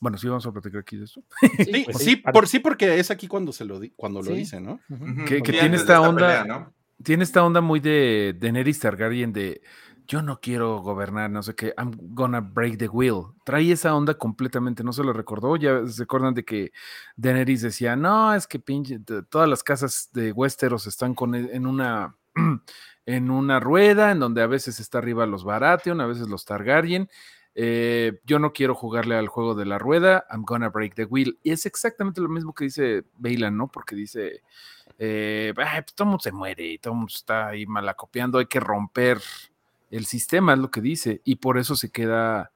Bueno, sí, vamos a platicar aquí de eso. Sí, pues sí, por, sí, porque es aquí cuando se lo, cuando lo dice, ¿no? Que, tiene esta onda, tiene esta onda muy de, de Neris Targaryen de yo no quiero gobernar, no sé qué, I'm gonna break the wheel. Trae esa onda completamente, no se lo recordó, ya se acuerdan de que Daenerys decía, no, es que pinche, todas las casas de Westeros están con, e, en una, en una rueda, en donde a veces está arriba los Baratheon, a veces los Targaryen, eh, yo no quiero jugarle al juego de la rueda, I'm gonna break the wheel. Y es exactamente lo mismo que dice Bailan, ¿no? Porque dice, eh, pues todo mundo se muere todo mundo está ahí malacopiando, hay que romper el sistema es lo que dice, y por eso se queda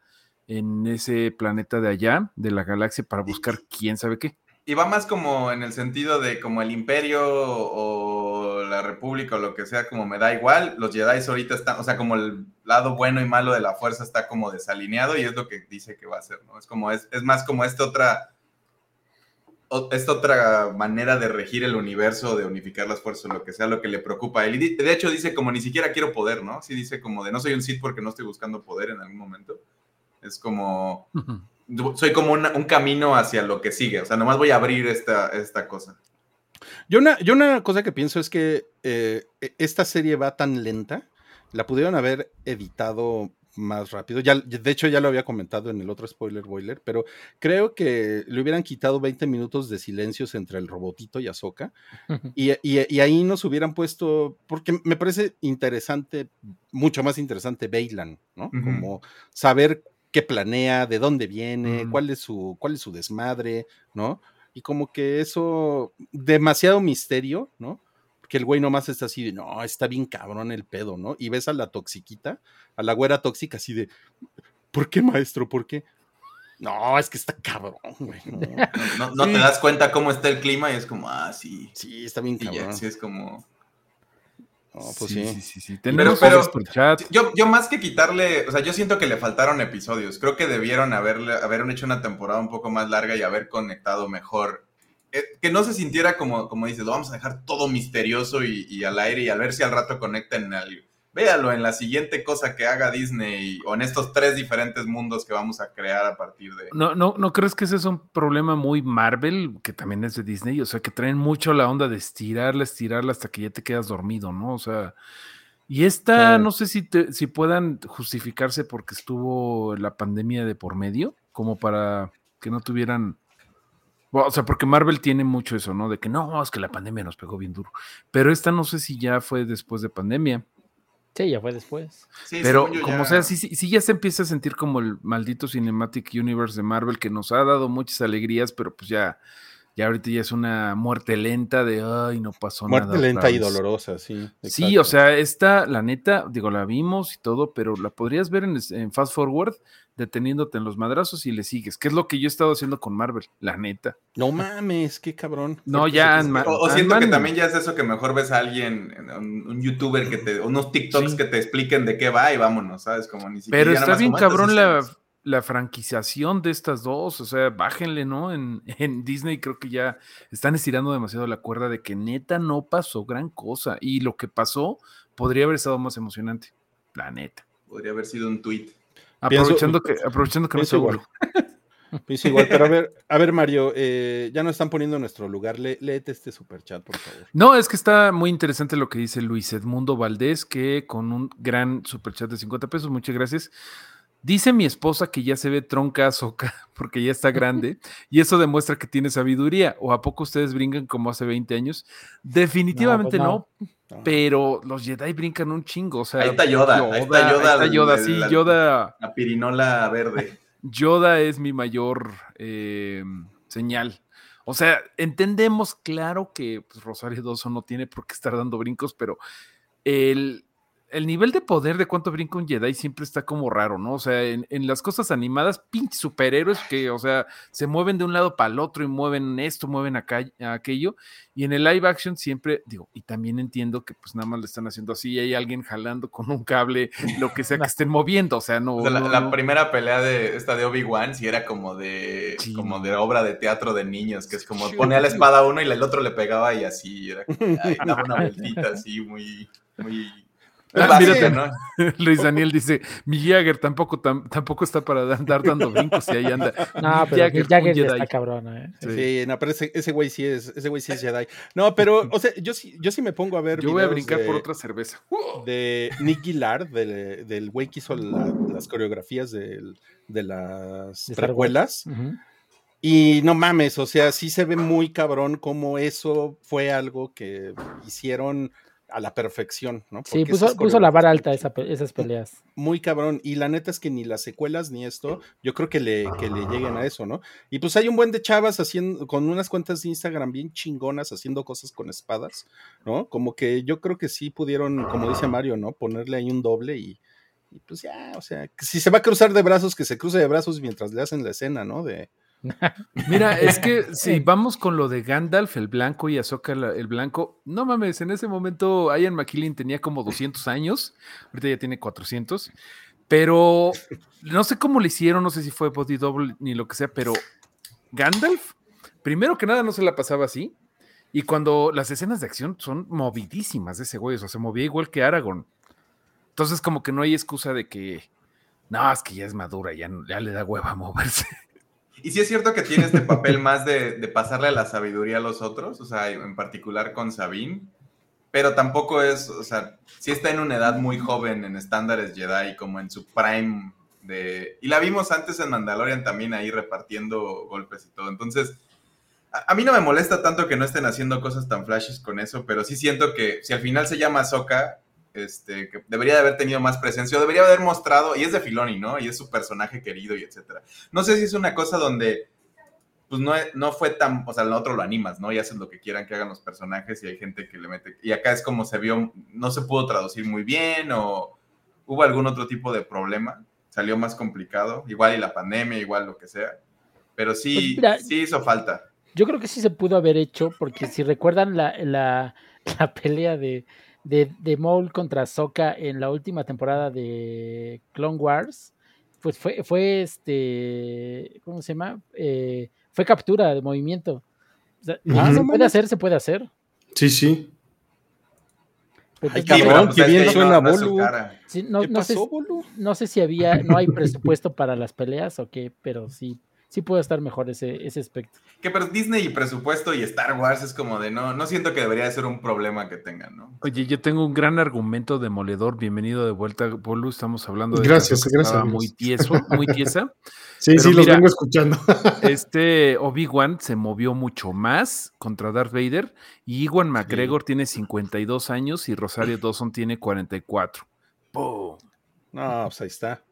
en ese planeta de allá, de la galaxia, para buscar quién sabe qué. Y va más como en el sentido de como el imperio o la república o lo que sea, como me da igual, los Jedi ahorita están, o sea, como el lado bueno y malo de la fuerza está como desalineado y es lo que dice que va a ser, ¿no? Es como, es, es más como esta otra esta otra manera de regir el universo, de unificar las fuerzas, lo que sea, lo que le preocupa a él. Y de hecho dice como ni siquiera quiero poder, ¿no? Sí dice como de no soy un Sith porque no estoy buscando poder en algún momento. Es como, soy como un camino hacia lo que sigue, o sea, nomás voy a abrir esta, esta cosa. Yo una, yo una cosa que pienso es que eh, e, esta serie va tan lenta, la pudieron haber editado más rápido. Ya, de hecho, ya lo había comentado en el otro spoiler boiler, pero creo que le hubieran quitado 20 minutos de silencios entre el robotito y Azoka. y, y, ahí nos hubieran puesto, porque me parece interesante, mucho más interesante Bailan, ¿no? Como saber qué planea, de dónde viene, cuál, es su, cuál es su desmadre, ¿no? Y como que eso, demasiado misterio, ¿no? Que el güey nomás está así de, no, está bien cabrón el pedo, ¿no? Y ves a la toxiquita, a la güera tóxica así de, ¿por qué maestro? ¿Por qué? No, es que está cabrón, güey. No, te das cuenta cómo está el clima y es como, ah, sí. Sí, está bien cabrón. sí, es como pues sí, sí, sí, sí. Pero, pero Yo, yo más que quitarle, o sea, yo siento que le faltaron episodios. Creo que debieron haberle, haber hecho una temporada un poco más larga y haber conectado mejor. Eh, que no se sintiera como, como dices, lo vamos a dejar todo misterioso y, y al aire y a ver si al rato conecten al véalo en la siguiente cosa que haga Disney o en estos tres diferentes mundos que vamos a crear a partir de. No, no, ¿no crees que ese es un problema muy Marvel, que también es de Disney? O sea, que traen mucho la onda de estirarla, estirarla hasta que ya te quedas dormido, ¿no? O sea. Y esta, no sé si, si puedan justificarse porque estuvo la pandemia de por medio, como para que no tuvieran. O sea, porque Marvel tiene mucho eso, ¿no? De que no, es que la pandemia nos pegó bien duro. Pero esta no sé si ya fue después de pandemia. Sí, ya fue después. Pero como sea, sí, sí, ya se empieza a sentir como el maldito Cinematic Universe de Marvel que nos ha dado muchas alegrías, pero pues ya, ya ahorita ya es una muerte lenta de, ay, no pasó nada. Muerte lenta y dolorosa, sí. Sí, o sea, esta, la neta, digo, la vimos y todo, pero la podrías ver en, en Fast Forward deteniéndote en los madrazos y le sigues, que es lo que yo he estado haciendo con Marvel, la neta. No mames, qué cabrón. No, ya. o, siento que también ya es eso que mejor ves a alguien, un, youtuber que te, unos TikToks que te expliquen de qué va y vámonos, ¿sabes? Como ni siquiera. Pero está bien cabrón la, la franquiciación de estas dos, o sea, bájenle, ¿no? En, en, Disney creo que ya están estirando demasiado la cuerda de que neta no pasó gran cosa y lo que pasó podría haber estado más emocionante, la neta. Podría haber sido un tweet. Aprovechando que, aprovechando que no es igual. Pienso igual, pero a ver, a ver, Mario, eh, ya nos están poniendo en nuestro lugar. léete este super chat, por favor. No, es que está muy interesante lo que dice Luis Edmundo Valdés, que con un gran super chat de 50 pesos, muchas gracias. Dice mi esposa que ya se ve tronca soca porque ya está grande y eso demuestra que tiene sabiduría. ¿O a poco ustedes brincan como hace 20 años? Definitivamente pues no, pero los Jedi brincan un chingo. O sea, ahí está Yoda, Yoda ahí está Yoda, Yoda sí, Yoda. La pirinola verde. Yoda es mi mayor eh, señal. O sea, entendemos claro que pues, Rosario Dawson no tiene por qué estar dando brincos, pero el, el nivel de poder de cuánto brinca un Jedi siempre está como raro, ¿no? O sea, en, las cosas animadas, pinches superhéroes que, o sea, se mueven de un lado para el otro y mueven esto, mueven acá, aquello. Y en el live action siempre, digo, y también entiendo que pues nada más le están haciendo así y hay alguien jalando con un cable, lo que sea que estén moviendo, o sea, no. la, primera pelea de esta de Obi-Wan sí era como de, como de obra de teatro de niños, que es como ponía la espada a uno y el otro le pegaba y así, era como, daba una vueltita así, muy, muy Ah, Luis Daniel dice, mi Jagger tampoco, tampoco está para andar dando brincos y ahí anda. No, pero Jagger, Jagger está cabrón, ¿eh? Sí, no, pero ese, güey sí es, ese güey sí es Jedi. No, pero, o sea, yo sí, yo sí me pongo a ver. Yo voy a brincar por otra cerveza. De Nick Gillard, del, güey que hizo las coreografías de las precuelas. Y no mames, o sea, sí se ve muy cabrón como eso fue algo que hicieron a la perfección, ¿no? sí, puso, la vara alta esas peleas. Muy cabrón. Y la neta es que ni las secuelas ni esto, yo creo que le, que le lleguen a eso, ¿no? Y pues hay un buen de chavas haciendo, con unas cuentas de Instagram bien chingonas, haciendo cosas con espadas, ¿no? Como que yo creo que sí pudieron, como dice Mario, ¿no? Ponerle ahí un doble y, y pues ya, o sea, si se va a cruzar de brazos, que se cruce de brazos mientras le hacen la escena, ¿no? De, Mira, es que si vamos con lo de Gandalf, el blanco, y Ahsoka, el blanco, no mames, en ese momento Ian McKillen tenía como 200 años, ahorita ya tiene 400, pero no sé cómo le hicieron, no sé si fue body double ni lo que sea, pero Gandalf primero que nada no se la pasaba así. Y cuando las escenas de acción son movidísimas de ese güey, o sea, se movía igual que Aragorn. Entonces, como que no hay excusa de que, no, es que ya es madura, ya, ya le da hueva a moverse. Y sí es cierto que tiene este papel más de, de, pasarle la sabiduría a los otros, o sea, en particular con Sabine, pero tampoco es, o sea, sí está en una edad muy joven en estándares Jedi, como en su prime de... Y la vimos antes en Mandalorian también ahí repartiendo golpes y todo, entonces a, mí no me molesta tanto que no estén haciendo cosas tan flashes con eso, pero sí siento que si al final se llama Ahsoka, este, que debería de haber tenido más presencia, o debería haber mostrado, y es de Filoni, ¿no? Y es su personaje querido y etcétera. No sé si es una cosa donde, pues no, no fue tan, o sea, el otro lo animas, ¿no? Y haces lo que quieran que hagan los personajes y hay gente que le mete, y acá es como se vio, no se pudo traducir muy bien o hubo algún otro tipo de problema, salió más complicado, igual y la pandemia, igual lo que sea, pero sí, pues sí hizo falta. Yo creo que sí se pudo haber hecho, porque si recuerdan la, la, pelea de, de, de Maul contra Soka en la última temporada de Clone Wars, pues fue, fue este, ¿cómo se llama? Eh, fue captura de movimiento. se puede hacer, se puede hacer. Sí, sí. Ay, cabrón, que bien suena Bolu. no, no, sé, no sé si había, no hay presupuesto para las peleas o qué, pero sí, sí puede estar mejor ese, ese aspecto. Que pero Disney y presupuesto y Star Wars es como de no, no siento que debería ser un problema que tengan, ¿no? Oye, yo tengo un gran argumento demoledor. Bienvenido de vuelta, Polo. Estamos hablando de gracias, gracias. Muy tieso, muy tiesa. sí, sí, los vengo escuchando. este Obi-Wan se movió mucho más contra Darth Vader y Iwan McGregor tiene 52 años y Rosario Dawson tiene 44. ¡Pum! No, pues ahí está.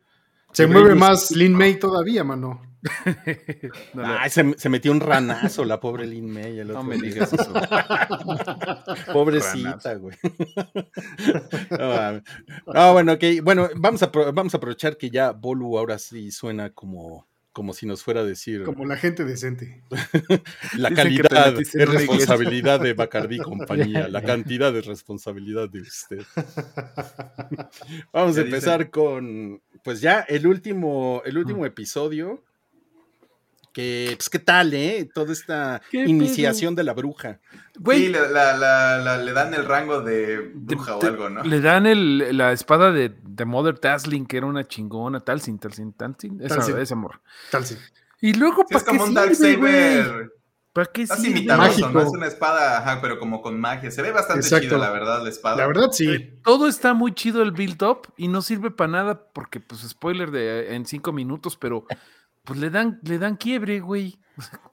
Se mueve más Lin May todavía, mano. Ay, se, metió un ranazo la pobre Lin May. no me digas eso. Pobrecita, güey. no, bueno, ok. Bueno, vamos a, vamos a aprovechar que ya Bolu ahora sí suena como como si nos fuera a decir. Como la gente decente. la calidad es responsabilidad de Bacardi compañía. La cantidad de responsabilidad de usted. Vamos a empezar con, pues ya el último, el último episodio que, pues, ¿qué tal, eh? Toda esta iniciación de la bruja. Sí, le dan el rango de bruja o algo, ¿no? Le dan el, la espada de, de Mother Tasling, que era una chingona, Talsin, Talsin, Talsin, esa, esa amor. Talsin. Y luego, ¿para es como un Darksaber. ¿Para qué sí? ¿no? Es una espada, ajá, pero como con magia. Se ve bastante chido, la verdad, la espada. La verdad, sí. Eh, todo está muy chido el build-up y no sirve para nada porque, pues, spoiler de en cinco minutos, pero pues le dan, le dan quiebre, güey.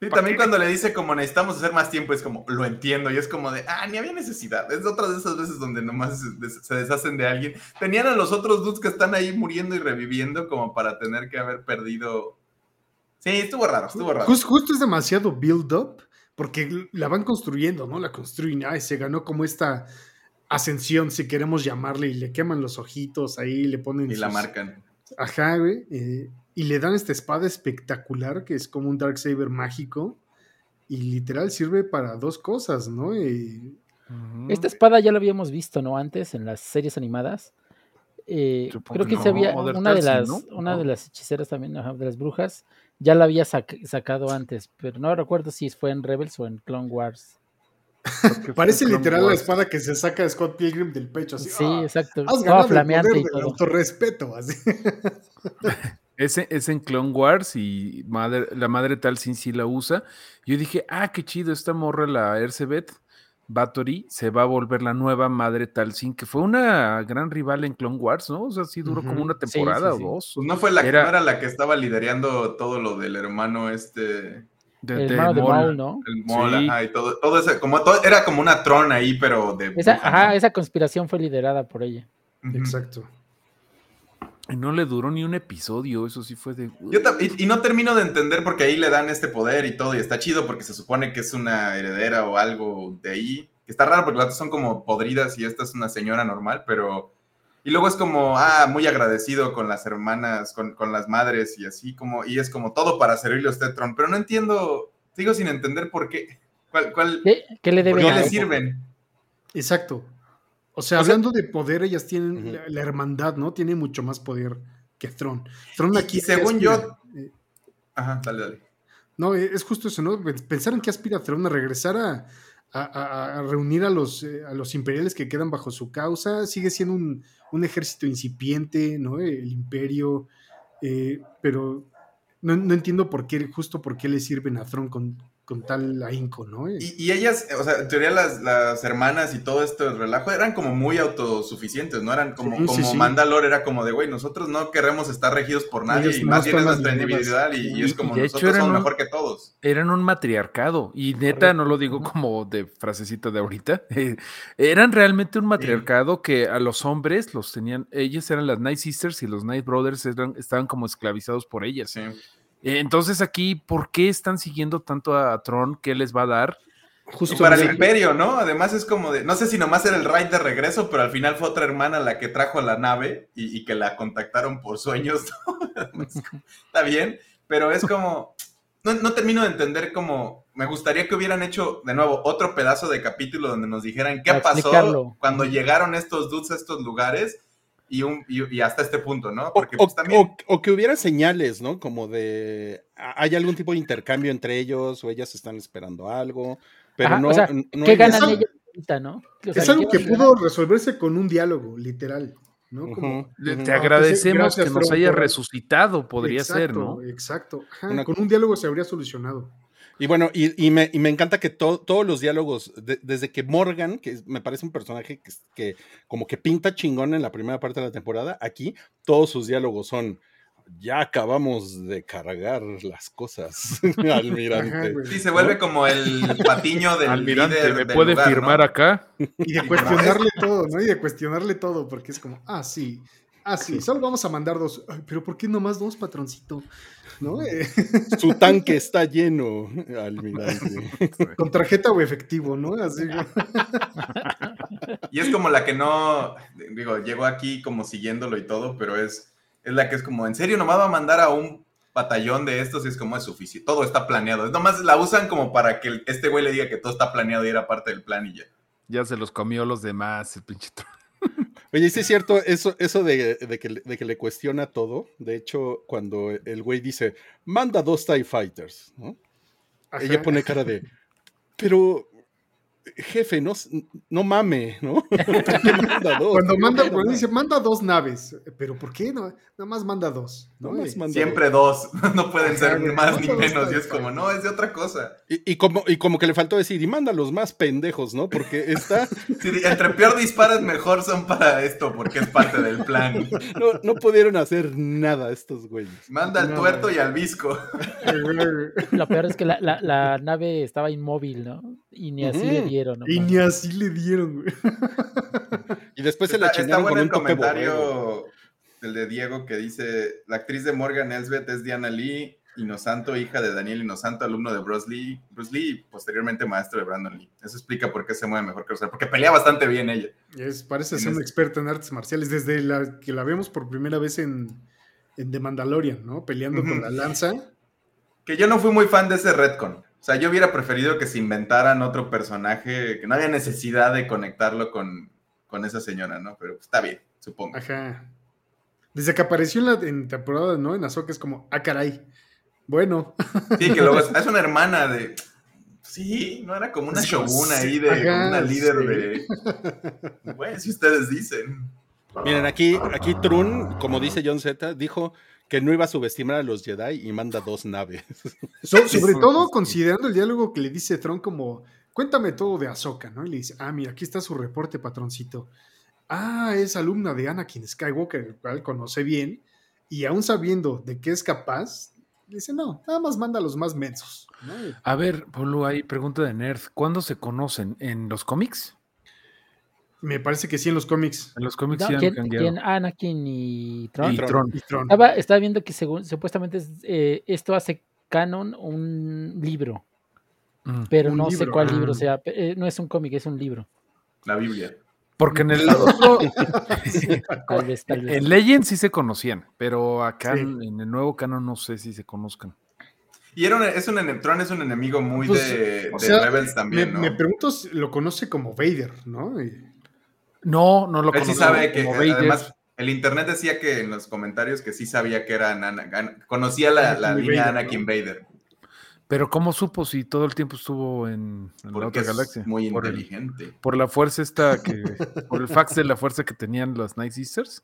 Sí, también cuando le dice como necesitamos hacer más tiempo, es como, lo entiendo, y es como de, ah, ni había necesidad. Es otra de esas veces donde nomás se deshacen de alguien. Tenían a los otros dudes que están ahí muriendo y reviviendo como para tener que haber perdido. Sí, estuvo raro, estuvo raro. Justo, es demasiado build-up, porque la van construyendo, ¿no? La construyen, ay, se ganó como esta ascensión, si queremos llamarle, y le queman los ojitos ahí, le ponen... Y la marcan. Ajá, güey. Eh, y le dan esta espada espectacular que es como un Dark Saber mágico y literal sirve para dos cosas, ¿no? Esta espada ya la habíamos visto, ¿no? Antes en las series animadas. Eh, creo que se había una de las una de las hechiceras también de las brujas ya la había sacado antes, pero no recuerdo si fue en Rebels o en Clone Wars. Parece literal la espada que se saca de Scott Pilgrim del pecho, así. Sí, exacto. Has flameante y todo. autorrespeto, así. Es, es, en Clone Wars y madre, la madre tal sin sí la usa. Yo dije, ah, qué chido, esta morra, la Ercebet Bathory, se va a volver la nueva madre tal sin que fue una gran rival en Clone Wars, ¿no? O sea, sí duró como una temporada o dos. Pues no fue la era, era la que estaba liderando todo lo del hermano este. De, el hermano de Maul, ¿no? El Maul, ajá, y todo, todo ese, como todo, era como una trona ahí, pero de. Esa, ajá, esa conspiración fue liderada por ella. Exacto. Y no le duró ni un episodio, eso sí fue de... y, no termino de entender porque ahí le dan este poder y todo, y está chido porque se supone que es una heredera o algo de ahí. Está raro porque las otras son como podridas y esta es una señora normal, pero... Y luego es como, ah, muy agradecido con las hermanas, con, con las madres y así como, y es como todo para servirle a usted, Tron, pero no entiendo, sigo sin entender por qué. ¿Cuál, cuál, ¿Qué, le deben ¿por qué le sirven? Exacto. O sea, hablando de poder, ellas tienen la, hermandad, ¿no? Tiene mucho más poder que Tron. Tron aquí. según yo. Eh, Ajá, dale, dale. No, e, es justo eso, ¿no? Pensar en qué aspira Tron a regresar a, a, reunir a los, eh, a los imperiales que quedan bajo su causa. Sigue siendo un, un ejército incipiente, ¿no? El imperio. Eh, pero no, no, entiendo por qué, justo por qué le sirven a Tron con, con tal ahínco, ¿no? Y, ellas, o sea, en teoría las, las, hermanas y todo esto relajo eran como muy autosuficientes, ¿no? Eran como, como Mandalor, era como de, güey, nosotros no queremos estar regidos por nadie, y más bien es nuestra individualidad y, es como nosotros somos mejor que todos. Eran un matriarcado, y neta, no lo digo como de frasecita de ahorita, eran realmente un matriarcado que a los hombres los tenían, ellas eran las Night Sisters y los Night Brothers eran, estaban como esclavizados por ellas. Eh, entonces aquí, ¿por qué están siguiendo tanto a Tron? ¿Qué les va a dar? Justo para el imperio, ¿no? Además es como de, no sé si nomás era el raid de regreso, pero al final fue otra hermana la que trajo a la nave y, que la contactaron por sueños. Está bien, pero es como, no, termino de entender cómo, me gustaría que hubieran hecho de nuevo otro pedazo de capítulo donde nos dijeran qué pasó cuando llegaron estos dudes a estos lugares y, un, y, hasta este punto, ¿no? Porque, pues, o, que hubiera señales, ¿no? Como de, hay algún tipo de intercambio entre ellos o ellas están esperando algo, pero no, ¿Qué ganan ellos ahorita, no? es algo que pudo resolverse con un diálogo, literal. ¿no? Como, Te agradecemos que nos haya resucitado, podría ser, ¿no? Exacto. con un diálogo se habría solucionado. Y bueno, y, me, encanta que todos los diálogos, desde que Morgan, que me parece un personaje que, como que pinta chingón en la primera parte de la temporada, aquí todos sus diálogos son, ya acabamos de cargar las cosas, almirante. Sí, se vuelve como el patiño del almirante. ¿Me puede firmar acá? Y de cuestionarle todo, ¿no? Y de cuestionarle todo, porque es como, ah, sí, ah, sí, solo vamos a mandar dos. pero ¿por qué nomás dos, patroncito? ¿no? Su tanque está lleno, almirante. Con tarjeta o efectivo, ¿no? Así. Y es como la que no, digo, llegó aquí como siguiéndolo y todo, pero es, es la que es como, ¿en serio nomás va a mandar a un batallón de estos y es como es suficiente, todo está planeado. Es nomás la usan como para que este güey le diga que todo está planeado y era parte del plan y ya. Ya se los comió los demás, el pinche Oye, sí es cierto eso, eso de, que, le cuestiona todo. De hecho, cuando el güey dice, manda dos TIE Fighters, ¿no? Ella pone cara de, pero jefe, no, no mame, ¿no? Cuando manda, cuando dice, manda dos naves, pero ¿por qué? No, nada más manda dos. Siempre dos. no pueden ser más ni menos. Y es como, no, es de otra cosa. Y, como, y como que le faltó decir, y manda los más pendejos, ¿no? Porque está... entre peor disparas, mejor son para esto, porque es parte del plan. No, no pudieron hacer nada estos güeyes. Manda al tuerto y al visco. Lo peor es que la, la, nave estaba inmóvil, ¿no? Y ni así le dieron. Y ni así le dieron, güey. Y después se la chingaron con un comentario el de Diego que dice, la actriz de Morgan Elsbeth es Diana Lee, Inosanto, hija de Daniel Inosanto, alumno de Bruce Lee, Bruce Lee y posteriormente maestro de Brandon Lee. Eso explica por qué se mueve mejor que Rosario, porque pelea bastante bien ella. Es, parece ser una experta en artes marciales desde la que la vemos por primera vez en, en The Mandalorian, ¿no? Peleando con la lanza. Que yo no fui muy fan de ese retcon. O sea, yo hubiera preferido que se inventaran otro personaje, que no había necesidad de conectarlo con, con esa señora, ¿no? Pero está bien, supongo. Ajá. Desde que apareció en, la, en temporada, ¿no? En Azoka es como, ah, caray. Bueno. Sí, que luego es, una hermana de. Sí, no era como una shogun ahí de una líder de. Bueno, si ustedes dicen. Miren, aquí, aquí Trun, como dice John Z, dijo que no iba a subestimar a los Jedi y manda dos naves. sobre todo considerando el diálogo que le dice Tron como, cuéntame todo de Ahsoka, ¿no? Y le dice, ah, mira, aquí está su reporte, patroncito ah, es alumna de Anakin Skywalker, el cual conoce bien, y aún sabiendo de qué es capaz, dice, no, nada más manda a los más mensos. A ver, Polo, hay pregunta de Nerd. ¿Cuándo se conocen? ¿En los cómics? Me parece que sí en los cómics. En los cómics sí han Anakin y Tron. Estaba, viendo que según, supuestamente eh, esto hace canon un libro. Mm. Pero no sé cuál libro ah. sea. Eh, no es un cómic, es un libro. La Biblia. Porque en el otro. En Legend sí se conocían, pero acá en el nuevo canon no sé si se conozcan. Y era es un Tron es un enemigo muy pues, de, Rebels también. Me, ¿no? me pregunto si lo conoce como Vader, ¿no? No, no lo conoce. Él sí sabe que, además, el internet decía que en los comentarios que sí sabía que era Anakin, conocía la, la línea Anakin Vader. Pero ¿cómo supo si todo el tiempo estuvo en, la otra galaxia? muy inteligente. por la fuerza esta que, por el fax de la fuerza que tenían los Night Sisters.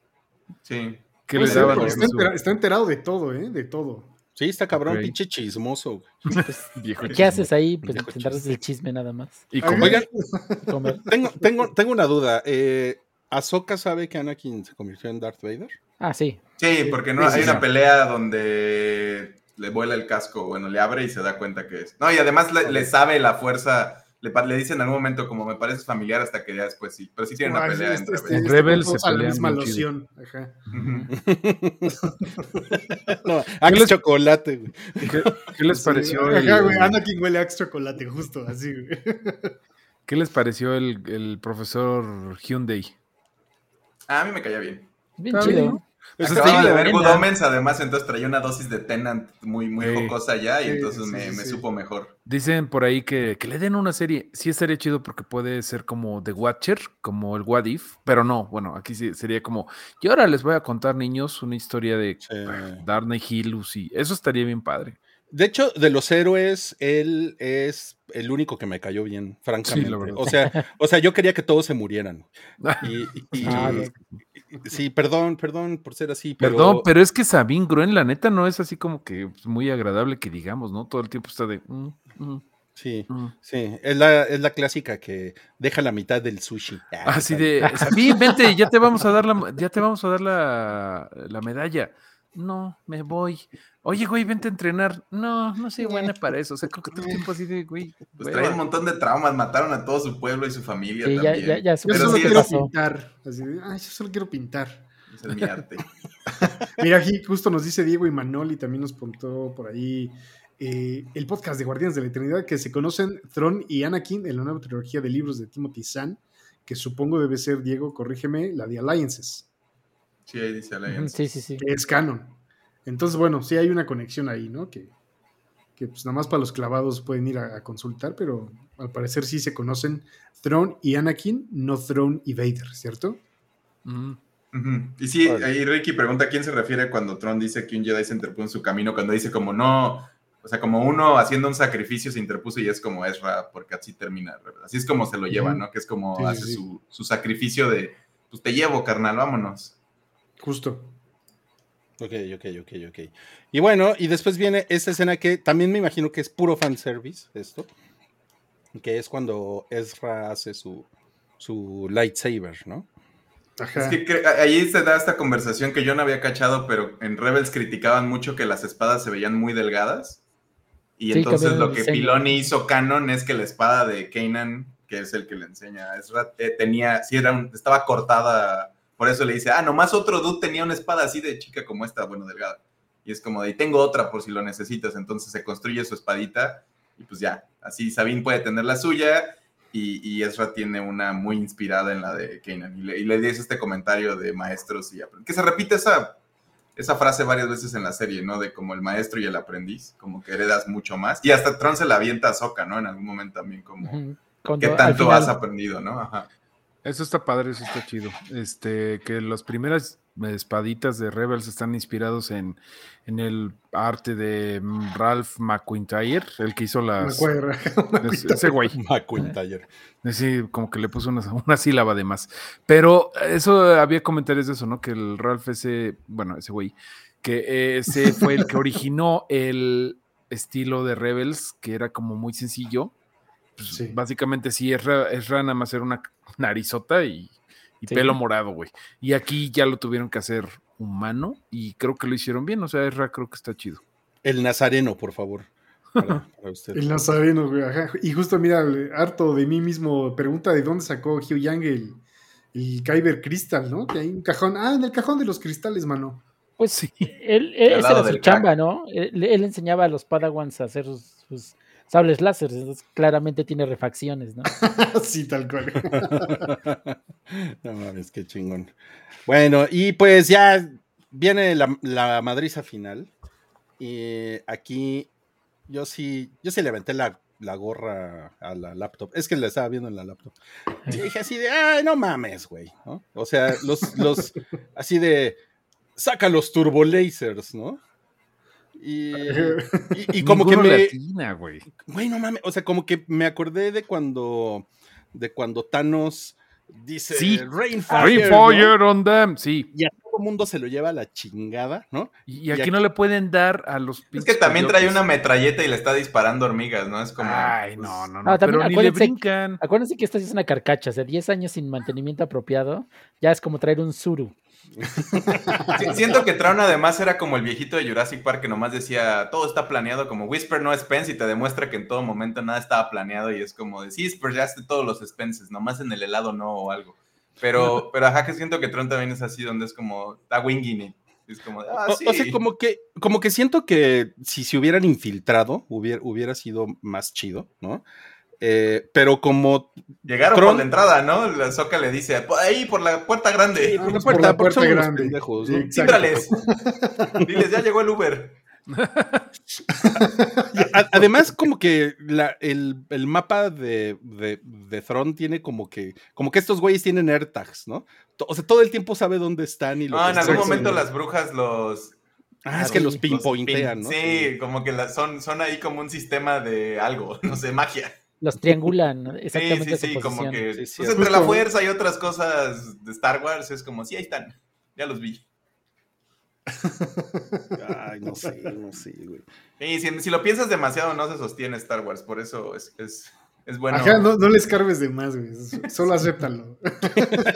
Sí. Que les daban está, enterado de todo, ¿eh? De todo. Sí, está cabrón, pinche chismoso. Pues, ¿Qué haces ahí? Pues enterarse del chisme nada más. Y Oigan, tengo, tengo, tengo una duda. Eh, ¿Ahsoka sabe que Anakin se convirtió en Darth Vader? Ah, sí. Sí, porque no, hay una pelea donde le vuela el casco, bueno, le abre y se da cuenta que es. No, y además le, sabe la fuerza, le, le dice en algún momento como me parece familiar hasta que ya después sí, pero sí tiene una pelea este, este, en Rebels. se la misma loción, ajá. no, Axe chocolate, güey. ¿Qué, les pareció? Ajá, güey, Anakin huele a chocolate, justo, así, güey. ¿Qué les pareció el, el profesor Hyundai? Ah, a mí me caía bien. Bien chido. Acababa de ver Good Omens, además, entonces traía una dosis de Tenant muy, muy jocosa ya y entonces me, me, supo mejor. Dicen por ahí que, que, le den una serie. Sí estaría chido porque puede ser como The Watcher, como el What If, pero no, bueno, aquí sí sería como. Y ahora les voy a contar, niños, una historia de Darnay Hillus y eso estaría bien padre. De hecho, de los héroes, él es el único que me cayó bien, francamente. o, sea, o sea, yo quería que todos se murieran. Y, ah, sí, perdón, perdón por ser así. Pero... Perdón, pero es que Sabine Gruen, la neta, no es así como que muy agradable que digamos, ¿no? Todo el tiempo está de. Mm, mm, sí, mm". sí. Es la, es la clásica que deja la mitad del sushi. Así ah, de, Sabine, vente, ya te vamos a dar la, ya te vamos a dar la, la medalla. No, me voy. Oye, güey, vente a entrenar. No, no soy buena para eso. O sea, creo que todo el tiempo así de, güey. Pues trae un montón de traumas, mataron a todo su pueblo y su familia también. Ya, ya, ya, yo solo quiero pintar. Así yo solo quiero pintar. es mi arte. Mira, aquí justo nos dice Diego y Manoli, también nos preguntó por ahí eh, el podcast de Guardianes de la Eternidad, que se conocen Tron y Anakin en la nueva trilogía de libros de Timothy Zahn, que supongo debe ser, Diego, corrígeme, la de Alliances. Sí, ahí dice Alliances. Sí, sí, sí. Es canon. Entonces, bueno, sí hay una conexión ahí, ¿no? Que, que pues nada más para los clavados pueden ir a, consultar, pero al parecer sí se conocen Throne y Anakin, no Throne y Vader, ¿cierto? Y sí, ahí Ricky pregunta a quién se refiere cuando Tron dice que un Jedi se interpuso en su camino, cuando dice como no, o sea, como uno haciendo un sacrificio se interpuso y es como Ezra, porque así termina. Así es como se lo lleva, ¿no? Que es como hace Su, su, sacrificio de, pues te llevo, carnal, vámonos. Justo. Ok, ok, ok, ok. Y bueno, y después viene esta escena que también me imagino que es puro fanservice, esto. Que es cuando Ezra hace su, su lightsaber, ¿no? Ajá. Es que ahí se da esta conversación que yo no había cachado, pero en Rebels criticaban mucho que las espadas se veían muy delgadas. Y entonces lo que Piloni hizo canon es que la espada de Kanan, que es el que le enseña a Ezra, eh, tenía, sí, era estaba cortada por eso le dice, ah, nomás otro dude tenía una espada así de chica como esta, bueno, delgada. Y es como de, y tengo otra por si lo necesitas. Entonces se construye su espadita y pues ya, así Sabine puede tener la suya y, y Ezra tiene una muy inspirada en la de Kanan. Y le, y le dice este comentario de maestros y que se repite esa, esa frase varias veces en la serie, ¿no? De como el maestro y el aprendiz, como que heredas mucho más. Y hasta Tron se la avienta a Soka, ¿no? En algún momento también como... ¿Qué tanto has aprendido, no? Ajá. Eso está padre, eso está chido. Este, que las primeras espaditas de Rebels están inspirados en, en el arte de Ralph McQuintyre, el que hizo las. ese güey. McQuintyre. Sí, como que le puso una, una, sílaba de más. Pero eso había comentarios de eso, ¿no? Que el Ralph ese, bueno, ese güey, que ese fue el que originó el estilo de Rebels, que era como muy sencillo pues, básicamente sí, es, es nada más era una narizota y, pelo morado, güey. Y aquí ya lo tuvieron que hacer humano y creo que lo hicieron bien. O sea, Ezra creo que está chido. El nazareno, por favor. el nazareno, güey. Y justo, mira, harto de mí mismo, pregunta de dónde sacó Hugh Yang el, el Kyber Crystal, ¿no? Que hay un cajón. Ah, en el cajón de los cristales, mano. Pues sí. Él, él esa era su chamba, ¿no? Él, enseñaba a los Padawans a hacer sus sables láser, entonces claramente tiene refacciones, ¿no? sí, tal cual. no mames, qué chingón. Bueno, y pues ya viene la, la madriza final. Y aquí yo sí, yo sí levanté la, la gorra a la laptop. Es que la estaba viendo en la laptop. Y dije así de, ay, no mames, güey. ¿no? O sea, los, los, así de, saca los turbo lasers, ¿no? Y, y, como que me. güey. güey, no mames. O sea, como que me acordé de cuando. De cuando Thanos dice sí. Rainfire, on them, sí. Y a todo el mundo se lo lleva a la chingada, ¿no? Y, aquí, no le pueden dar a los Es que también trae una metralleta y le está disparando hormigas, ¿no? Es como. Ay, pues, no, no, no. pero ni le brincan. Acuérdense que esta es una carcacha, o sea, 10 años sin mantenimiento apropiado, ya es como traer un suru. siento que Traun además era como el viejito de Jurassic Park que nomás decía todo está planeado, como Whisper no Spence y te demuestra que en todo momento nada estaba planeado y es como de sí, ya todos los Spences, nomás en el helado no o algo. Pero, pero ajá que siento que Tron también es así, donde es como, está winging Es como, ah, o, sea, como que, como que siento que si se hubieran infiltrado, hubiera, hubiera sido más chido, ¿no? Eh, pero como. Llegaron por la entrada, ¿no? La Soca le dice, por ahí, por la puerta grande. por la puerta, por la puerta grande. Diles, ya llegó el Uber. Además, como que el, mapa de, de, de Throne tiene como que. Como que estos güeyes tienen AirTags, ¿no? O sea, todo el tiempo sabe dónde están y lo Ah, en algún momento las brujas los. Ah, es que los pinpointean, ¿no? Sí, como que son, son ahí como un sistema de algo, no sé, magia los triangulan exactamente. Sí, sí, sí, como que pues, entre la fuerza y otras cosas de Star Wars es como, sí, ahí están, ya los vi. Ay, no sé, no sé, güey. Y si, lo piensas demasiado, no se sostiene Star Wars, por eso es, es, es bueno. Ajá, no, no les cargues de más, güey. Solo acéptalo.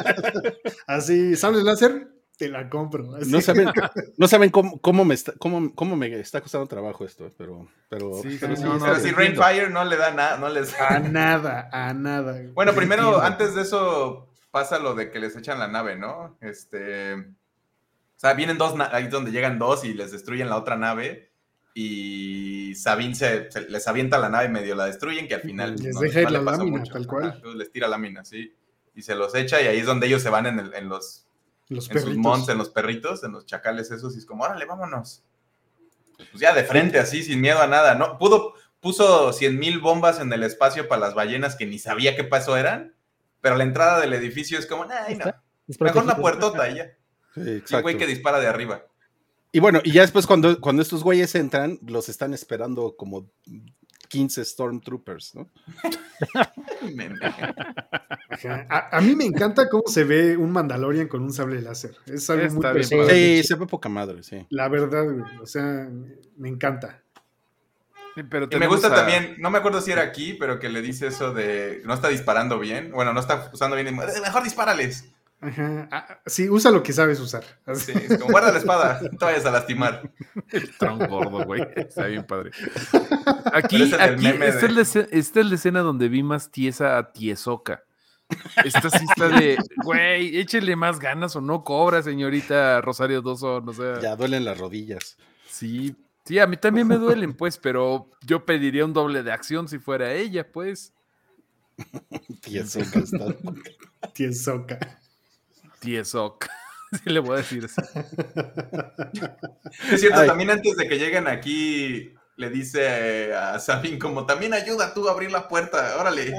Así, ¿sabes láser? Te la compro. No saben, no saben cómo, cómo, me está, cómo, cómo, me está costando trabajo esto, pero. pero, sí, pero, si Rainfire no le da nada, no les A nada, a nada. Bueno, primero, antes de eso, pasa lo de que les echan la nave, ¿no? Este. O sea, vienen dos, ahí donde llegan dos y les destruyen la otra nave. Y Sabine se, les avienta la nave y medio la destruyen, que al final. Les deja la lámina, tal cual. les tira lámina, sí. Y se los echa, y ahí es donde ellos se van en, el, en los los en sus mons, en los perritos, en los chacales esos, y es como, órale, vámonos. Pues ya de frente, así, sin miedo a nada, ¿no? Pudo, puso 100 mil bombas en el espacio para las ballenas que ni sabía qué paso eran, pero la entrada del edificio es como, ay, no. Mejor una puertota y ya. Sí, güey que dispara de arriba. Y bueno, y ya después cuando, cuando estos güeyes entran, los están esperando como 15 Stormtroopers, ¿no? a, mí me encanta cómo se ve un Mandalorian con un sable láser. Es algo muy Sí, se ve poca madre, sí. La verdad, o sea, me encanta. pero me gusta también, no me acuerdo si era aquí, pero que le dice eso de no está disparando bien. Bueno, no está usando bien. Mejor dispárales. Ajá. Ah, sí, usa lo que sabes usar. Sí, es como guarda la espada, no te vayas a lastimar. Tan gordo, güey. Está bien padre. Aquí, aquí esta, es la, escena donde vi más tiesa a Tiesoca. Esta sí está de, güey, échele más ganas o no cobra, señorita Rosario Doso, no sé. Ya duelen las rodillas. Sí, sí, a mí también me duelen, pues, pero yo pediría un doble de acción si fuera ella, pues. Tiesoca está. Tiesoca. Tiesoc. Sí le voy a decir eso. Es cierto, también antes de que lleguen aquí, le dice a Sabine como, también ayuda tú a abrir la puerta, órale.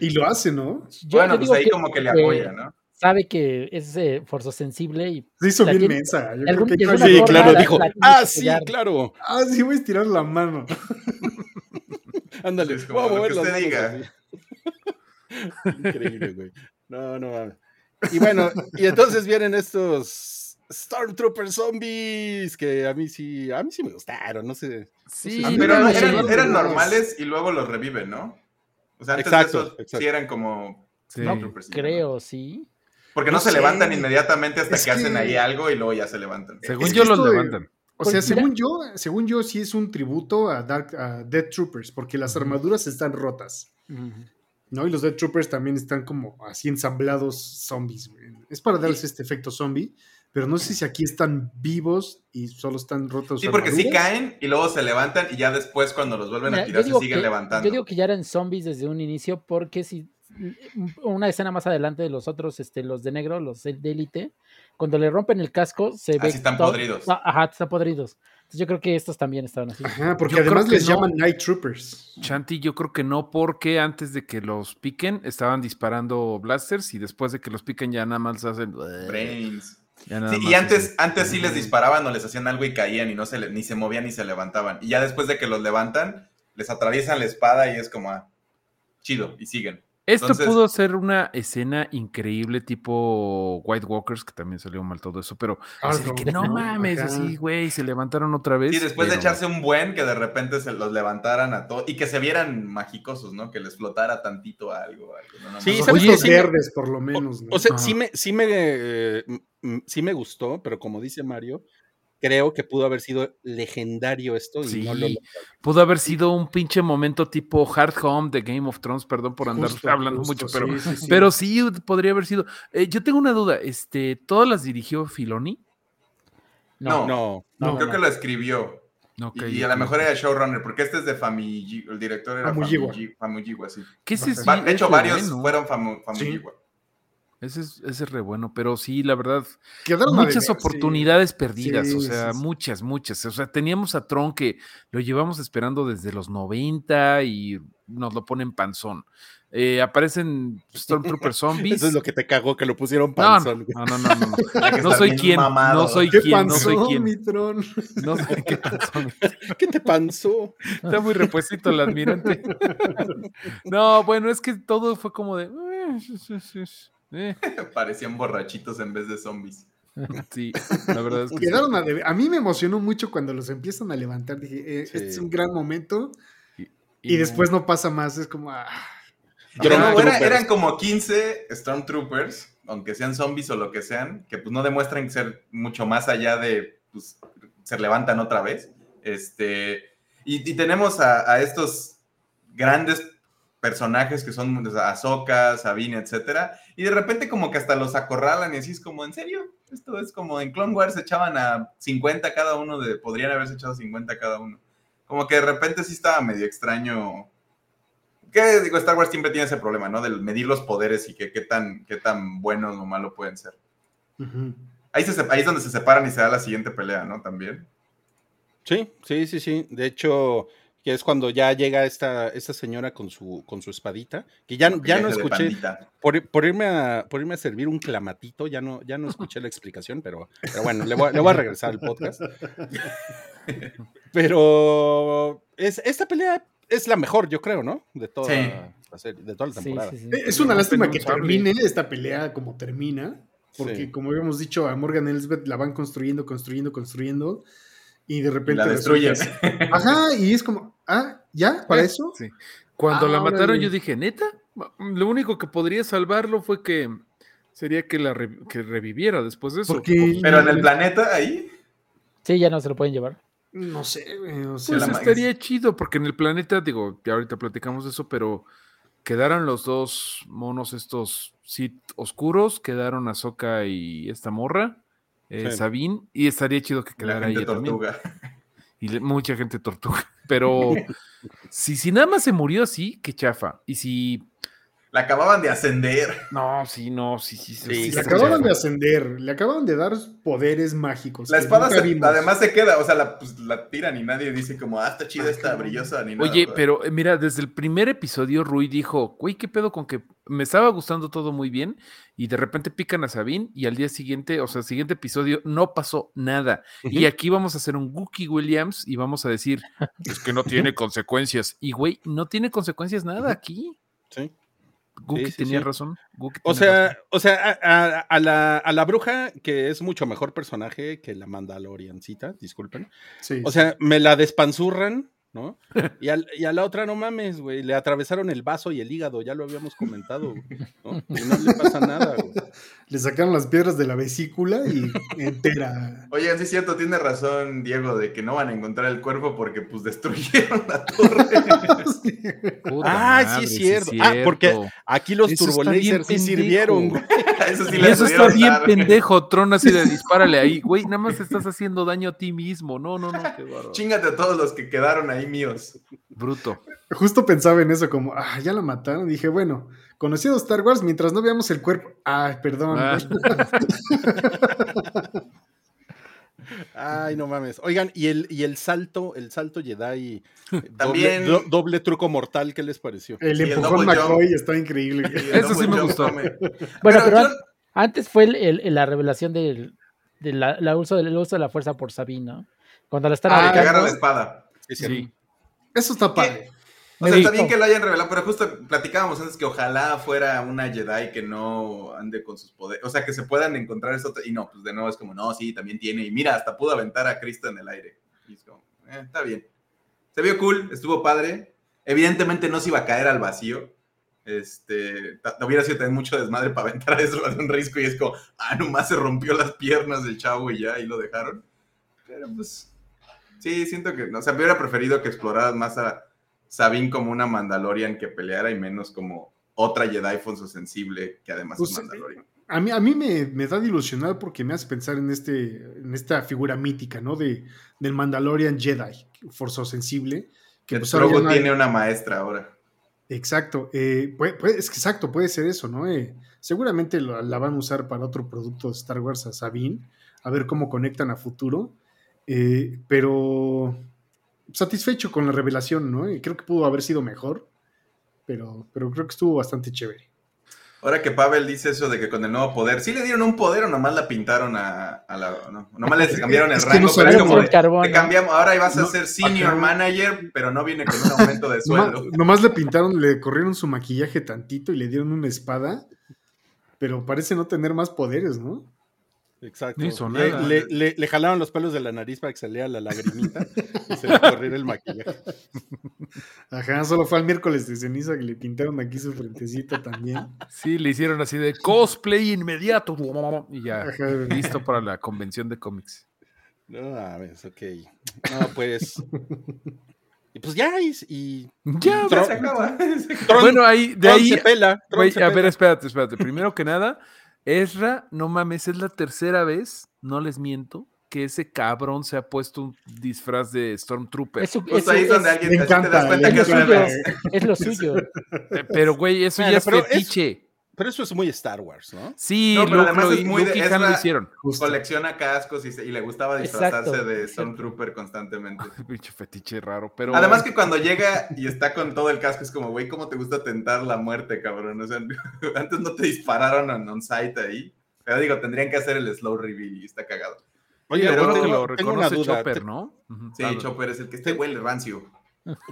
Y lo hace, ¿no? bueno, pues ahí como que le apoya, ¿no? Sabe que es eh, sensible y... Se hizo bien mensa. sí, claro, dijo, ah, sí, claro. Ah, sí, voy a estirar la mano. Ándale, como voy a mover lo que usted diga. Increíble, güey. No, no mames. Y bueno, y entonces vienen estos Stormtrooper zombies que a mí sí, a mí sí me gustaron, no sé. Sí, pero eran, normales y luego los reviven, ¿no? O sea, antes exacto, de eso sí eran como Stormtroopers. creo, sí. Porque no, se levantan inmediatamente hasta que, hacen ahí algo y luego ya se levantan. Según yo los levantan. O sea, según yo, según yo sí es un tributo a Dark a Dead Troopers, porque las armaduras están rotas. ¿No? Y los Dead Troopers también están como así ensamblados zombies, Es para darles este efecto zombie, pero no sé si aquí están vivos y solo están rotos. Sí, porque sí caen y luego se levantan y ya después cuando los vuelven a tirar se siguen levantando. Yo digo que ya eran zombies desde un inicio porque si una escena más adelante de los otros, este, los de negro, los de élite, cuando le rompen el casco se ve... están podridos. Ah, ajá, están podridos yo creo que estos también estaban así. Ajá, porque además les llaman Night Troopers. Chanti, yo creo que no, porque antes de que los piquen estaban disparando blasters y después de que los piquen ya nada más hacen. Brains. y antes, antes sí les disparaban o les hacían algo y caían y no se ni se movían ni se levantaban. Y ya después de que los levantan, les atraviesan la espada y es como, ah, chido, y siguen. Esto pudo ser una escena increíble, tipo White Walkers, que también salió mal todo eso, pero ah, no, mames, así, güey, se levantaron otra vez. Y después de echarse un buen, que de repente se los levantaran a todos y que se vieran magicosos, ¿no? Que les flotara tantito algo. algo sí, Oye, verdes, por lo menos. O, sea, sí me, sí me, eh, sí me gustó, pero como dice Mario, creo que pudo haber sido legendario esto y no lo Pudo haber sido un pinche momento tipo Hard Home de Game of Thrones, perdón por andar hablando mucho, pero sí, pero sí podría haber sido. Eh, yo tengo una duda, este, ¿todas las dirigió Filoni? No, no, no, creo que la escribió. y, a lo mejor era showrunner, porque este es de Famigiwa, el director era Famuyiwa, sí. ¿Qué de hecho, varios fueron Famuyiwa. Ese es, re bueno, pero sí, la verdad, muchas oportunidades perdidas, o sea, muchas, muchas. O sea, teníamos a Tron que lo llevamos esperando desde los 90 y nos lo ponen panzón. Eh, aparecen Stormtrooper zombies. Eso es lo que te cagó, que lo pusieron panzón. No, no, no, no. No, soy quien, no soy quien, no soy quien. Mi Tron? No sé qué panzón. ¿Qué te panzó? Está muy repuesito el admirante. No, bueno, es que todo fue como de. Eh. Parecían borrachitos en vez de zombies. Sí, la verdad es que Quedaron a, mí me emocionó mucho cuando los empiezan a levantar. Dije, eh, este es un gran momento. Y, después no pasa más. Es como. Ah. eran como 15 Stormtroopers, aunque sean zombies o lo que sean, que pues no demuestran ser mucho más allá de pues, se levantan otra vez. Este, y, tenemos a, a, estos grandes personajes que son Ahsoka, Sabine, etcétera, y de repente como que hasta los acorralan y así es como, ¿en serio? Esto es como en Clone Wars se echaban a 50 cada uno, de, podrían haberse echado 50 cada uno. Como que de repente sí estaba medio extraño. ¿Qué digo? Star Wars siempre tiene ese problema, ¿no? Del medir los poderes y que qué tan, qué tan buenos o malos pueden ser. ahí, ahí es donde se separan y se da la siguiente pelea, ¿no? También. Sí, sí, sí, sí. De hecho, que es cuando ya llega esta, esta señora con su, con su espadita, que ya, ya no escuché, por, irme a, por irme a servir un clamatito, ya no, ya no escuché la explicación, pero, pero bueno, le voy, le voy, a regresar al podcast. pero es, esta pelea es la mejor, yo creo, ¿no? De toda, la, serie, de toda la temporada. es una lástima que termine esta pelea como termina, porque como habíamos dicho, a Morgan Elsbeth la van construyendo, construyendo, construyendo y de repente. La destruyes. Ajá, y es como, ah, ¿ya? ¿Para eso? Sí. Cuando la ah, mataron, yo dije, ¿neta? Lo único que podría salvarlo fue que sería que la que reviviera después de eso. Pero en el planeta ahí. Sí, ya no se lo pueden llevar. No sé, o sea, pues estaría chido, porque en el planeta, digo, ya ahorita platicamos de eso, pero quedaron los dos monos estos Sith oscuros, quedaron Ahsoka y esta morra eh, Sabine, y estaría chido que quedara ahí tortuga. Y mucha gente tortuga. Pero si, si nada más se murió así, qué chafa. Y si la acababan de ascender. No, sí, no, sí, sí. sí, le acababan de ascender, le acababan de dar poderes mágicos. La espada además se queda, o sea, la, pues, la, tiran y nadie dice como, ah, está chida, está brillosa, ni nada. Oye, pero eh, mira, desde el primer episodio Rui dijo, güey, qué pedo con que me estaba gustando todo muy bien y de repente pican a Sabine y al día siguiente, o sea, el siguiente episodio no pasó nada. Y aquí vamos a hacer un Gookie Williams y vamos a decir, es que no tiene consecuencias. Y güey, no tiene consecuencias nada aquí. Sí. Guki tenía razón. o sea, o sea a, la, a, la, bruja, que es mucho mejor personaje que la Mandaloriancita, disculpen. o sea, me la despanzurran ¿no? Y, a la otra, no mames, güey, le atravesaron el vaso y el hígado, ya lo habíamos comentado, ¿no? Y no le pasa nada, güey. Le sacaron las piedras de la vesícula y entera. Oye, sí es cierto, tiene razón Diego de que no van a encontrar el cuerpo porque pues destruyeron la torre. ah, sí es cierto. Ah, porque aquí los turbolasers sí sirvieron, güey. Eso, sí Eso está bien pendejo, Tron así de dispárale ahí. Güey, nada más estás haciendo daño a ti mismo. No, no, no, qué Chingate a todos los que quedaron ahí míos. Bruto. Justo pensaba en eso, como, ah, ya la mataron. Dije, bueno, conocido Star Wars mientras no veamos el cuerpo. Ay, perdón. Ah. Ay, no mames. Oigan, y el, y el salto, el salto Jedi, También... doble, truco mortal, ¿qué les pareció? El empujón McCoy está increíble. Eso sí me gustó. Bueno, pero, antes fue la revelación del la, uso, del uso de la fuerza por Sabine, ¿no? Cuando la están ah, agarra la espada. Sí, Eso está padre. O sea, está bien que lo hayan revelado, pero justo platicábamos antes que ojalá fuera una Jedi que no ande con sus poderes, o sea, que se puedan encontrar eso, y no, pues de nuevo es como, no, sí, también tiene, y mira, hasta pudo aventar a Cristo en el aire. Y es como, eh, está bien. Se vio cool, estuvo padre. Evidentemente no se iba a caer al vacío. Este, hubiera sido también mucho desmadre para aventar eso de un risco y es como, ah, nomás se rompió las piernas del chavo y ya, y lo dejaron. Pero pues, sí, siento que, o sea, me hubiera preferido que exploraras más a Sabine como una Mandalorian que peleara y menos como otra Jedi sensible que además es pues, Mandalorian. A mí, a mí me, me, da de ilusionar porque me hace pensar en, este, en esta figura mítica, ¿no? De, del Mandalorian Jedi, sensible Que pues, tiene una maestra ahora. Exacto, eh, es exacto, puede ser eso, ¿no? Eh, seguramente la van a usar para otro producto de Star Wars a Sabine, a ver cómo conectan a futuro. Eh, pero satisfecho con la revelación, ¿no? Y creo que pudo haber sido mejor, pero, pero creo que estuvo bastante chévere. Ahora que Pavel dice eso de que con el nuevo poder, ¿sí le dieron un poder o nomás la pintaron a, la. No, nomás le cambiaron el rango, pero es como te cambiamos, ahora vas a ser senior manager, pero no viene con un aumento de sueldo. nomás le pintaron, le corrieron su maquillaje tantito y le dieron una espada, pero parece no tener más poderes, ¿no? Exacto. Le, jalaron los pelos de la nariz para que saliera la lagrimita y se le corriera el maquillaje. Ajá, solo fue el miércoles de ceniza que le pintaron aquí su frentecito también. Sí, le hicieron así de cosplay inmediato y ya listo para la convención de cómics. No, a ver, ok. No, pues. Y pues ya, y. ya, se acaba. bueno, ahí, de ahí. pela, a ver, espérate, espérate. Primero que nada, Ezra, no mames, es la tercera vez, no les miento, que ese cabrón se ha puesto un disfraz de Stormtrooper. Es, pues ahí es donde alguien te das cuenta que es, es lo suyo. Eh, pero, güey, eso ya es fetiche. Pero eso es muy Star Wars, ¿no? Sí, pero además es muy de, lo hicieron. Colecciona cascos y, le gustaba disfrazarse de Stormtrooper constantemente. Pinche fetiche raro, pero. Además que cuando llega y está con todo el casco es como, güey, ¿cómo te gusta tentar la muerte, cabrón? O sea, antes no te dispararon en on-site ahí. Pero digo, tendrían que hacer el slow reveal y está cagado. Oye, pero que lo reconoce Chopper, ¿no? Sí, Chopper es el que este huele rancio.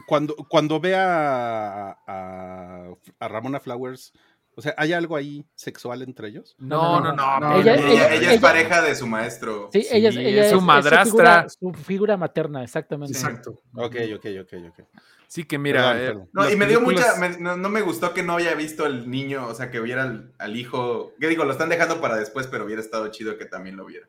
Cuando, cuando ve a, a Ramona Flowers o sea, ¿hay algo ahí sexual entre ellos? No, no, no. ella, es pareja de su maestro. Sí, ella, es, su madrastra. su, figura, materna, exactamente. Exacto. Ok, ok, ok, ok. Sí, que mira. Eh, no, y me dio mucha. no, me gustó que no haya visto el niño, o sea, que viera al, hijo. Que digo, lo están dejando para después, pero hubiera estado chido que también lo viera.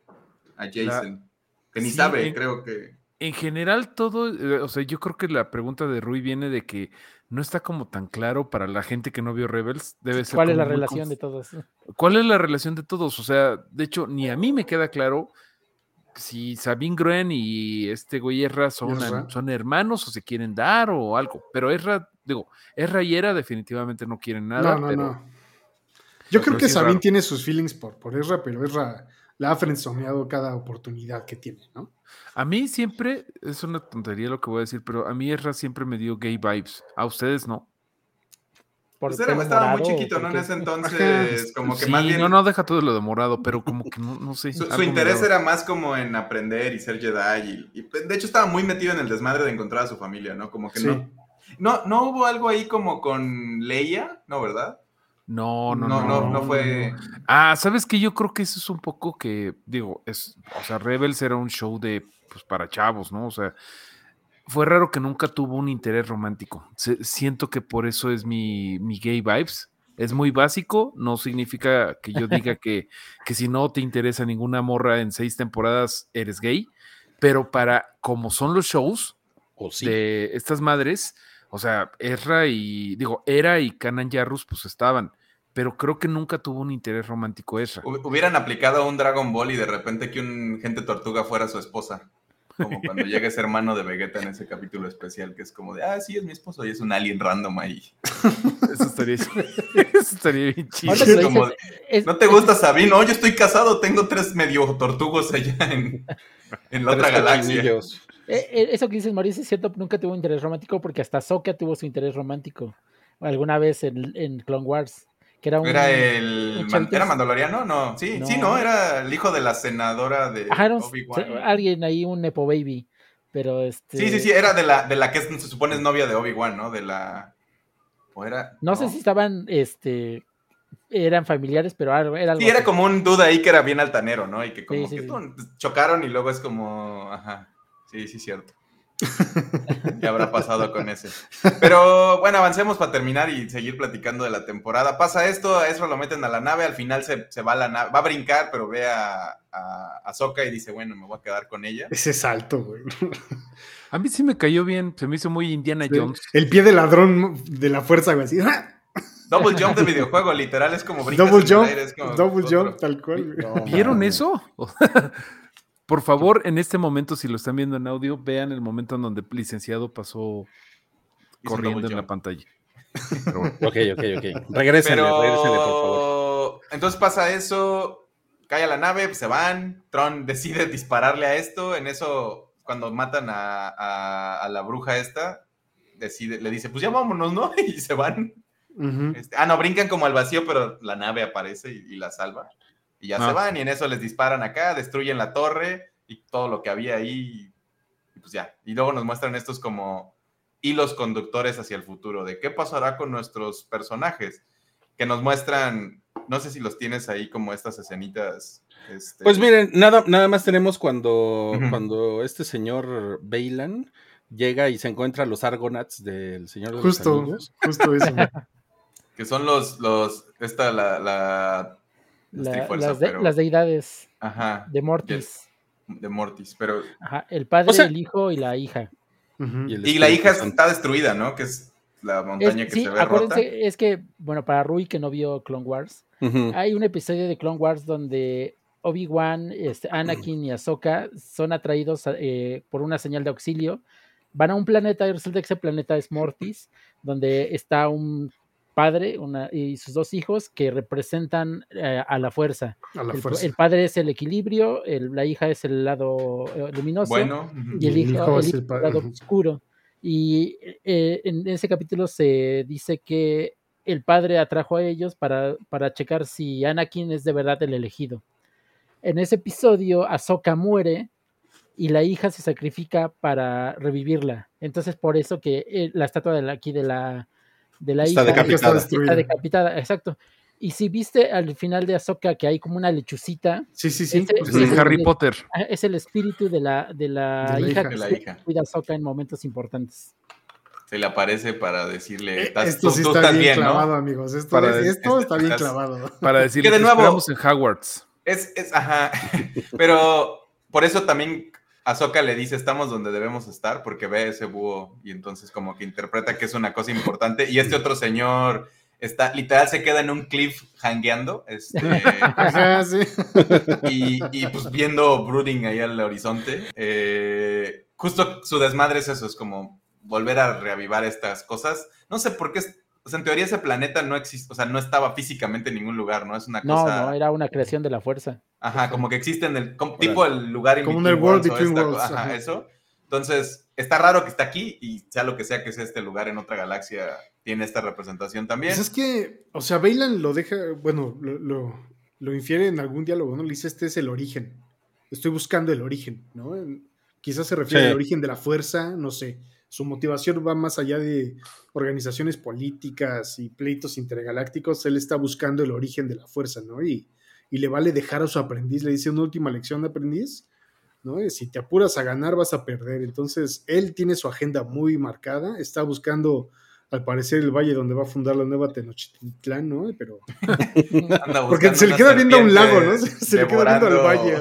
A Jason. que ni sabe, creo que. En general, todo. Eh, o sea, yo creo que la pregunta de Rui viene de que no está como tan claro para la gente que no vio Rebels. Debe ser ¿Cuál es la relación de todos? ¿Cuál es la relación de todos? O sea, de hecho, ni a mí me queda claro si Sabine Gruen y este güey Erra son, son hermanos o se quieren dar o algo. Pero Erra, digo, Erra y Era definitivamente no quieren nada. No, no, no. Yo creo que Sabine tiene sus feelings por, por Erra, pero Erra la ha frenzoneado cada oportunidad que tiene, ¿no? A mí siempre, es una tontería lo que voy a decir, pero a mí Erra siempre me dio gay vibes. A ustedes no. Por pues estaba muy chiquito, ¿no? En ese entonces, como que más bien... No, no, deja todo lo de morado, pero como que no, no sé. Su, interés era más como en aprender y ser Jedi. Y, pues, de hecho estaba muy metido en el desmadre de encontrar a su familia, ¿no? Como que no, no. No hubo algo ahí como con Leia, ¿no, verdad? No, no, no, no, no, fue. Ah, sabes que yo creo que eso es un poco que, digo, es, o sea, Rebels era un show de pues para chavos, ¿no? O sea, fue raro que nunca tuvo un interés romántico. siento que por eso es mi, mi, gay vibes. Es muy básico, no significa que yo diga que, que si no te interesa ninguna morra en seis temporadas eres gay, pero para como son los shows de estas madres, o sea, Erra y, digo, Era y Kanan Yarrus pues estaban, pero creo que nunca tuvo un interés romántico Ezra. Hubieran aplicado un Dragon Ball y de repente que un gente tortuga fuera su esposa. Como cuando llega ese hermano de Vegeta en ese capítulo especial, que es como de, ah, sí, es mi esposo y es un alien random ahí. Eso estaría, eso estaría bien chido. ¿No te gusta Sabine? No, yo estoy casado, tengo tres medio tortugos allá en, en la otra galaxia. Eso que dices, Mauricio, es cierto, nunca tuvo interés romántico porque hasta Sokka tuvo su interés romántico alguna vez en, en Clone Wars Que era, un, ¿Era el ¿Era mandaloriano? No, sí, sí, no, era el hijo de la senadora de Obi-Wan. Alguien ahí, un Nepo Baby. Pero este. Sí, sí, sí, era de la, de la que se supone es novia de Obi-Wan, ¿no? De la. ¿O era? No, sé si estaban, este. Eran familiares, pero era algo. Sí, era como un duda ahí que era bien altanero, ¿no? Y que como que chocaron y luego es como. Ajá. Sí, sí, cierto. ¿Qué habrá pasado con ese? Pero bueno, avancemos para terminar y seguir platicando de la temporada. Pasa esto, a eso lo meten a la nave, al final se, va a la nave, va a brincar, pero ve a, a, y dice, bueno, me voy a quedar con ella. Ese salto, güey. A mí sí me cayó bien, se me hizo muy Indiana Jones. El, pie de ladrón de la fuerza, güey, así. Double jump de videojuego, literal, es como Double jump, double jump, tal cual. ¿Vieron eso? Por favor, en este momento, si lo están viendo en audio, vean el momento en donde el licenciado pasó corriendo en la pantalla. Ok, ok, ok. Regrésenle, regrésenle, por favor. Entonces pasa eso, cae a la nave, se van, Tron decide dispararle a esto, en eso, cuando matan a, la bruja esta, decide, le dice, pues ya vámonos, ¿no? Y se van. Este, ah, no, brincan como al vacío, pero la nave aparece y la salva. Y ya se ah. van y en eso les disparan acá, destruyen la torre y todo lo que había ahí. Y pues ya. Y luego nos muestran estos como hilos conductores hacia el futuro, de qué pasará con nuestros personajes, que nos muestran, no sé si los tienes ahí como estas escenitas. Este pues miren, nada, nada más tenemos cuando, cuando este señor Bailan llega y se encuentra los Argonauts del Señor de justo, los Anillos. Justo eso. que son los, los, esta, la las, deidades de Mortis. de Mortis, pero. el padre, el hijo y la hija. y, la hija está destruida, ¿no? Que es la montaña que se ve rota. Es que, bueno, para Rui que no vio Clone Wars, hay un episodio de Clone Wars donde Obi-Wan, este, Anakin y Ahsoka son atraídos eh, por una señal de auxilio. Van a un planeta y resulta que ese planeta es Mortis, donde está un padre una, y sus dos hijos que representan eh, a la fuerza. el, padre es el equilibrio, la hija es el lado eh, luminoso y el hijo, es el, lado oscuro. Y eh, en ese capítulo se dice que el padre atrajo a ellos para, para checar si Anakin es de verdad el elegido. En ese episodio, Ahsoka muere y la hija se sacrifica para revivirla. Entonces, por eso que la estatua de aquí de la, de la está Decapitada. Está decapitada, exacto. Y si viste al final de Ahsoka que hay como una lechucita. Sí, sí, sí. es, el, Harry Potter. Es el espíritu de la, de la, hija, que la hija. cuida a Ahsoka en momentos importantes. Se le aparece para decirle. Eh, esto sí está bien, clavado, amigos. Esto, esto está bien clavado. Para decirle que de nuevo. Estamos en Hogwarts. Es, es, ajá. Pero por eso también Ahsoka le dice, estamos donde debemos estar, porque ve ese búho y entonces como que interpreta que es una cosa importante. Y este otro señor está, literal, se queda en un cliff hangueando, este, y, pues viendo brooding ahí al horizonte. Eh, justo su desmadre es eso, es como volver a reavivar estas cosas. No sé por qué o sea, en teoría ese planeta no existe, o sea, no estaba físicamente en ningún lugar, ¿no? Es una cosa. No, no, era una creación de la fuerza. Ajá, como que existe en el, tipo el lugar Como en el World Between Worlds. Ajá, eso. Entonces, está raro que está aquí y sea lo que sea que sea este lugar en otra galaxia, tiene esta representación también. Pues es que, o sea, Bailan lo deja, bueno, lo, lo, infiere en algún diálogo, ¿no? Le dice, este es el origen. Estoy buscando el origen, ¿no? Quizás se refiere al origen de la fuerza, no sé su motivación va más allá de organizaciones políticas y pleitos intergalácticos, él está buscando el origen de la fuerza, ¿no? Y, y le vale dejar a su aprendiz, le dice una última lección de aprendiz, ¿no? Si te apuras a ganar vas a perder. Entonces, él tiene su agenda muy marcada, está buscando al parecer el valle donde va a fundar la nueva Tenochtitlán, ¿no? Pero porque se le queda viendo a un lago, ¿no? Se, le queda viendo al valle.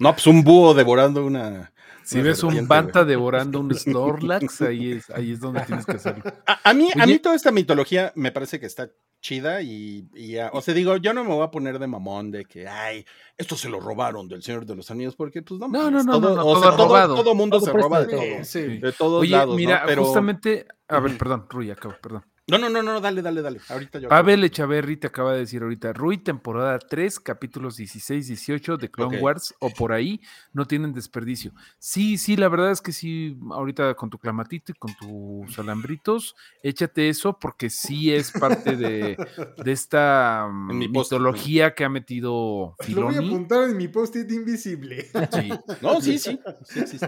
No, pues un búho devorando una si ves un Banta devorando un Snorlax, ahí es, ahí es donde tienes que hacerlo. A, mí, a mí toda esta mitología me parece que está chida y, o sea, digo, yo no me voy a poner de mamón de que, ay, esto se lo robaron del Señor de los Anillos, porque pues no, no, no, todo, todo, todo, mundo se roba de todo. Sí. De todos Oye, mira, justamente, a ver, perdón, Rui, acabo, perdón. No, no, no, no, dale, dale, dale. Ahorita yo. Pavel Echaverri te acaba de decir ahorita, Rui, temporada 3, capítulos 16, 18 de Clone Wars o por ahí, no tienen desperdicio. Sí, sí, la verdad es que sí, ahorita con tu clamatito y con tus alambritos, échate eso porque sí es parte de, de esta mitología que ha metido Filoni. Lo voy a apuntar en mi post-it invisible. Sí. No, sí, sí. sí, sí,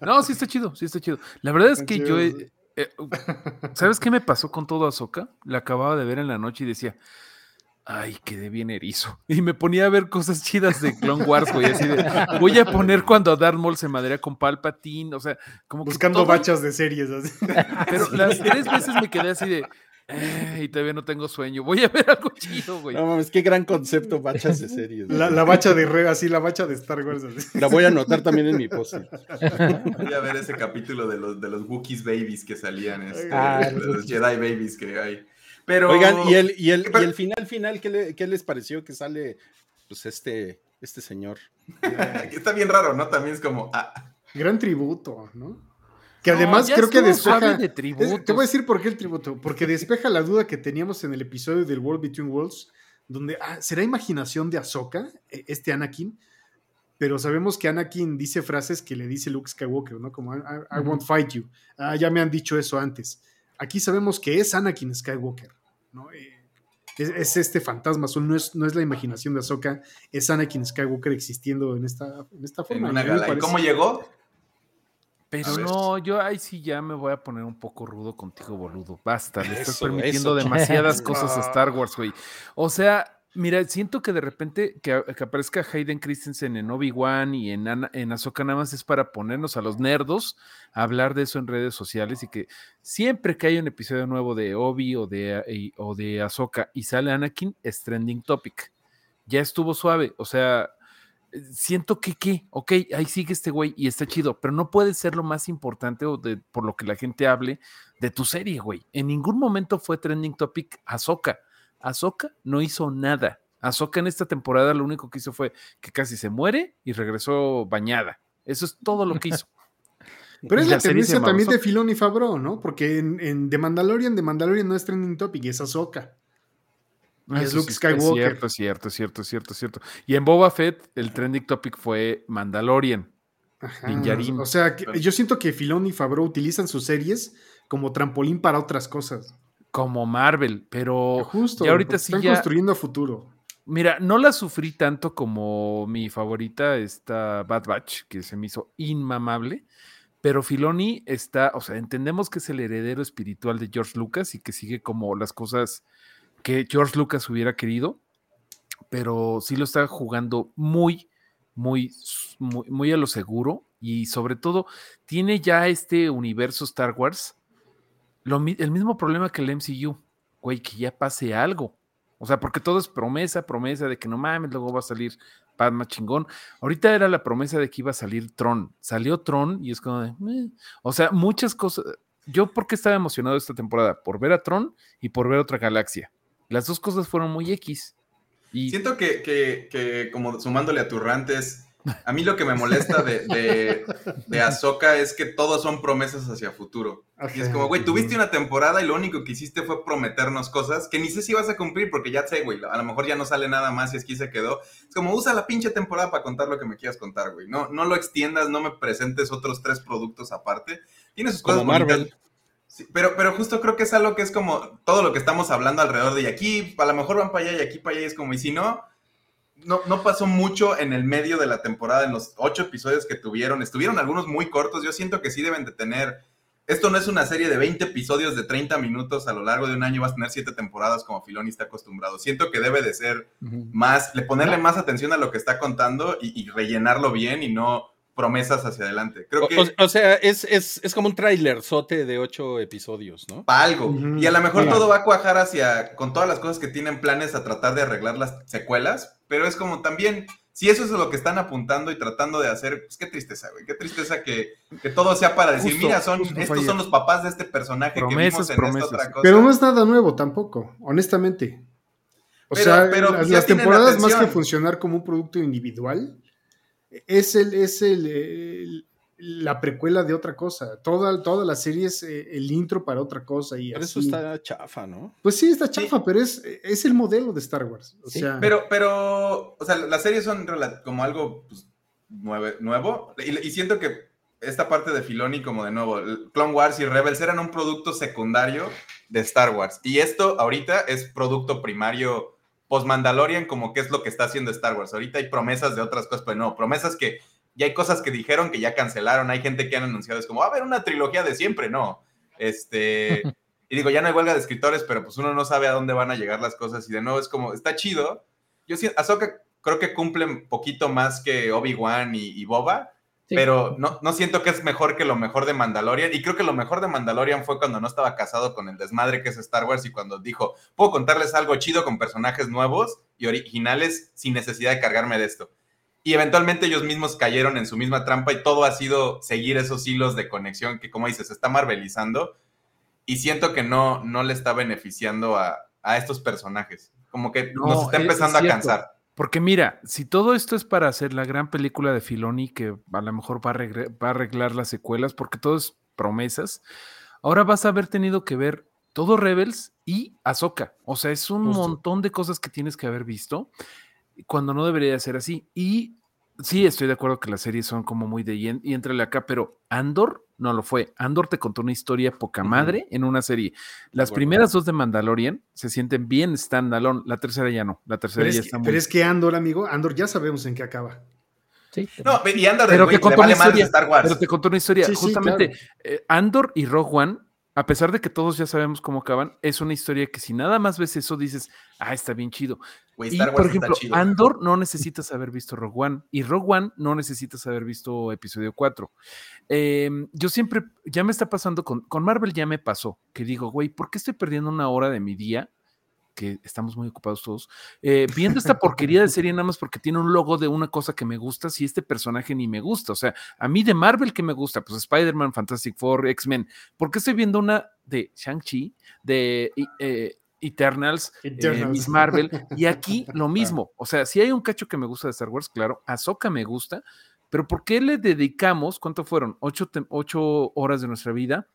No, sí está chido, sí está chido. La verdad es que yo he, eh, ¿Sabes qué me pasó con todo Azoka? La acababa de ver en la noche y decía, ay, quedé bien erizo. Y me ponía a ver cosas chidas de Clone Wars, güey. Así de, voy a poner cuando Darth Maul se madrea con Palpatine, o sea, como Buscando bachas de series. Así. Pero las tres veces me quedé así de, y todavía no tengo sueño. Voy a ver algo chido, güey. No mames, qué gran concepto, bachas de series. La, la, bacha de re, así, la bacha de Star Wars. La voy a anotar también en mi post. Voy a ver ese capítulo de los, de los Wookiees Babies que salían, este, ah, de los Jedi Babies que hay. Pero... Oigan, ¿y el, y el, y el final final ¿qué, ¿qué, les pareció que sale pues este, este señor? Está bien raro, ¿no? También es como... Ah. Gran tributo, ¿no? Que además creo que despeja. De te voy a decir por qué el tributo. Porque despeja la duda que teníamos en el episodio del World Between Worlds, donde ah, será imaginación de Ahsoka, e, este Anakin. Pero sabemos que Anakin dice frases que le dice Luke Skywalker, ¿no? Como I, won't fight you. Ah, ya me han dicho eso antes. Aquí sabemos que es Anakin Skywalker, ¿no? Eh, es, este fantasma, no es, no es la imaginación de Ahsoka, es Anakin Skywalker existiendo en esta, en esta forma. ¿Y cómo llegó? Pero no, yo ahí sí ya me voy a poner un poco rudo contigo, boludo. Basta, le estás permitiendo demasiadas cosas a Star Wars, güey. O sea, mira, siento que de repente que, aparezca Hayden Christensen en Obi-Wan y en, en Ahsoka nada más es para ponernos a los nerdos a hablar de eso en redes sociales y que siempre que hay un episodio nuevo de Obi o de, o de Ahsoka y sale Anakin, es trending topic. Ya estuvo suave, o sea, siento que, ¿qué? Ok, ahí sigue este güey y está chido, pero no puede ser lo más importante o de, por lo que la gente hable de tu serie, güey. En ningún momento fue trending topic Ahsoka. Ahsoka no hizo nada. Ahsoka en esta temporada lo único que hizo fue que casi se muere y regresó bañada. Eso es todo lo que hizo. Pero es la, tendencia también de Filón y Fabro, ¿no? Porque en, en The Mandalorian, The Mandalorian no es trending topic, es Ahsoka. Es Luke Skywalker. Es cierto, es cierto, es cierto, es cierto. Y en Boba Fett, el trending topic fue Mandalorian. O sea, yo siento que Filón y Favreau utilizan sus series como trampolín para otras cosas. Como Marvel, pero justo, ahorita sí están construyendo a futuro. Mira, no la sufrí tanto como mi favorita, esta Bad Batch, que se me hizo inmamable. Pero Filoni está, o sea, entendemos que es el heredero espiritual de George Lucas y que sigue como las cosas que George Lucas hubiera querido, pero sí lo está jugando muy, muy, muy, a lo seguro y sobre todo tiene ya este universo Star Wars, el mismo problema que el MCU, güey, que ya pase algo. O sea, porque todo es promesa, promesa de que no mames, luego va a salir Padma chingón. Ahorita era la promesa de que iba a salir Tron. Salió Tron y es como de. O sea, muchas cosas. Yo, ¿por qué estaba emocionado esta temporada? Por ver a Tron y por ver otra galaxia. Las dos cosas fueron muy X. Y... Siento que, que, como sumándole a Turrantes, a mí lo que me molesta de, de, de Ahsoka es que todos son promesas hacia futuro. Y es como, güey, tuviste una temporada y lo único que hiciste fue prometernos cosas que ni sé si vas a cumplir porque ya sé, güey, a lo mejor ya no sale nada más y es que se quedó. Es como, usa la pinche temporada para contar lo que me quieras contar, güey. No, no lo extiendas, no me presentes otros tres productos aparte. Tiene sus cosas Marvel pero, pero justo creo que es algo que es como todo lo que estamos hablando alrededor de y aquí, a lo mejor van para allá y aquí para allá, y es como, y si no, no, no pasó mucho en el medio de la temporada, en los ocho episodios que tuvieron, estuvieron algunos muy cortos, yo siento que sí deben de tener, esto no es una serie de 20 episodios de 30 minutos a lo largo de un año, vas a tener siete temporadas como Filoni está acostumbrado, siento que debe de ser más, le ponerle más atención a lo que está contando y rellenarlo bien y no promesas hacia adelante. Creo que, o, sea, es, como un trailer sote de ocho episodios, ¿no? Para algo. Y a lo mejor todo va a cuajar hacia, con todas las cosas que tienen planes a tratar de arreglar las secuelas, pero es como también, si eso es lo que están apuntando y tratando de hacer, pues qué tristeza, güey, qué tristeza que, todo sea para decir, mira, son, estos son los papás de este personaje que vimos en esta otra cosa. Pero no es nada nuevo tampoco, honestamente. O sea, pero las, temporadas más que funcionar como un producto individual, es el, es el, la precuela de otra cosa. Toda, toda la serie es eh, el intro para otra cosa. Y pero eso está chafa, ¿no? Pues sí, está chafa, pero es, es el modelo de Star Wars. O sea... Pero, pero, o sea, las series son como algo pues, nuevo. Y, siento que esta parte de Filoni, como de nuevo, Clone Wars y Rebels eran un producto secundario de Star Wars. Y esto ahorita es producto primario post Mandalorian, como que es lo que está haciendo Star Wars. Ahorita hay promesas de otras cosas, pero no, promesas que y hay cosas que dijeron que ya cancelaron, hay gente que han anunciado, es como, va a haber una trilogía de siempre, no. Este, y digo, ya no hay huelga de escritores, pero pues uno no sabe a dónde van a llegar las cosas y de nuevo es como, está chido. Yo sí, Ahsoka creo que cumple un poquito más que Obi-Wan y, Boba, pero no, no siento que es mejor que lo mejor de Mandalorian. Y creo que lo mejor de Mandalorian fue cuando no estaba casado con el desmadre que es Star Wars y cuando dijo, puedo contarles algo chido con personajes nuevos y originales sin necesidad de cargarme de esto y eventualmente ellos mismos cayeron en su misma trampa y todo ha sido seguir esos hilos de conexión que, como dices, se está marvelizando y siento que no, no le está beneficiando a, estos personajes. Como que nos está empezando a cansar. Porque mira, si todo esto es para hacer la gran película de Filoni, que a lo mejor va a, va a arreglar las secuelas, porque todo es promesas, ahora vas a haber tenido que ver todo Rebels y Ahsoka. O sea, es un montón de cosas que tienes que haber visto cuando no debería ser así. Y sí, estoy de acuerdo que las series son como muy de y, y entrale acá, pero Andor no lo fue. Andor te contó una historia poca madre en una serie. Las primeras dos de Mandalorian se sienten bien standalone, la tercera ya no. La tercera pero ya es está muy... Pero es que Andor, amigo, Andor ya sabemos en qué acaba. Sí, No, y Andor pero que contó una historia, Star Wars. Pero te contó una historia. Justamente, eh, Andor y Rogue One a pesar de que todos ya sabemos cómo acaban, es una historia que si nada más ves eso dices, ah, está bien chido. Y por ejemplo, Andor no necesitas haber visto Rogue One y Rogue One no necesitas haber visto episodio 4. Em, yo siempre, ya me está pasando con, con Marvel, ya me pasó, que digo, güey, ¿por qué estoy perdiendo una hora de mi día que estamos muy ocupados todos, eh, viendo esta porquería de serie nada más porque tiene un logo de una cosa que me gusta, si este personaje ni me gusta. O sea, a mí de Marvel que me gusta, pues Spider-Man, Fantastic Four, X-Men. ¿Por qué estoy viendo una de Shang-Chi, de eh, Eternals, eh, Miss Marvel? Y aquí lo mismo. O sea, si hay un cacho que me gusta de Star Wars, claro, Ahsoka me gusta, pero ¿por qué le dedicamos, cuánto fueron? Ocho, ocho horas de nuestra vida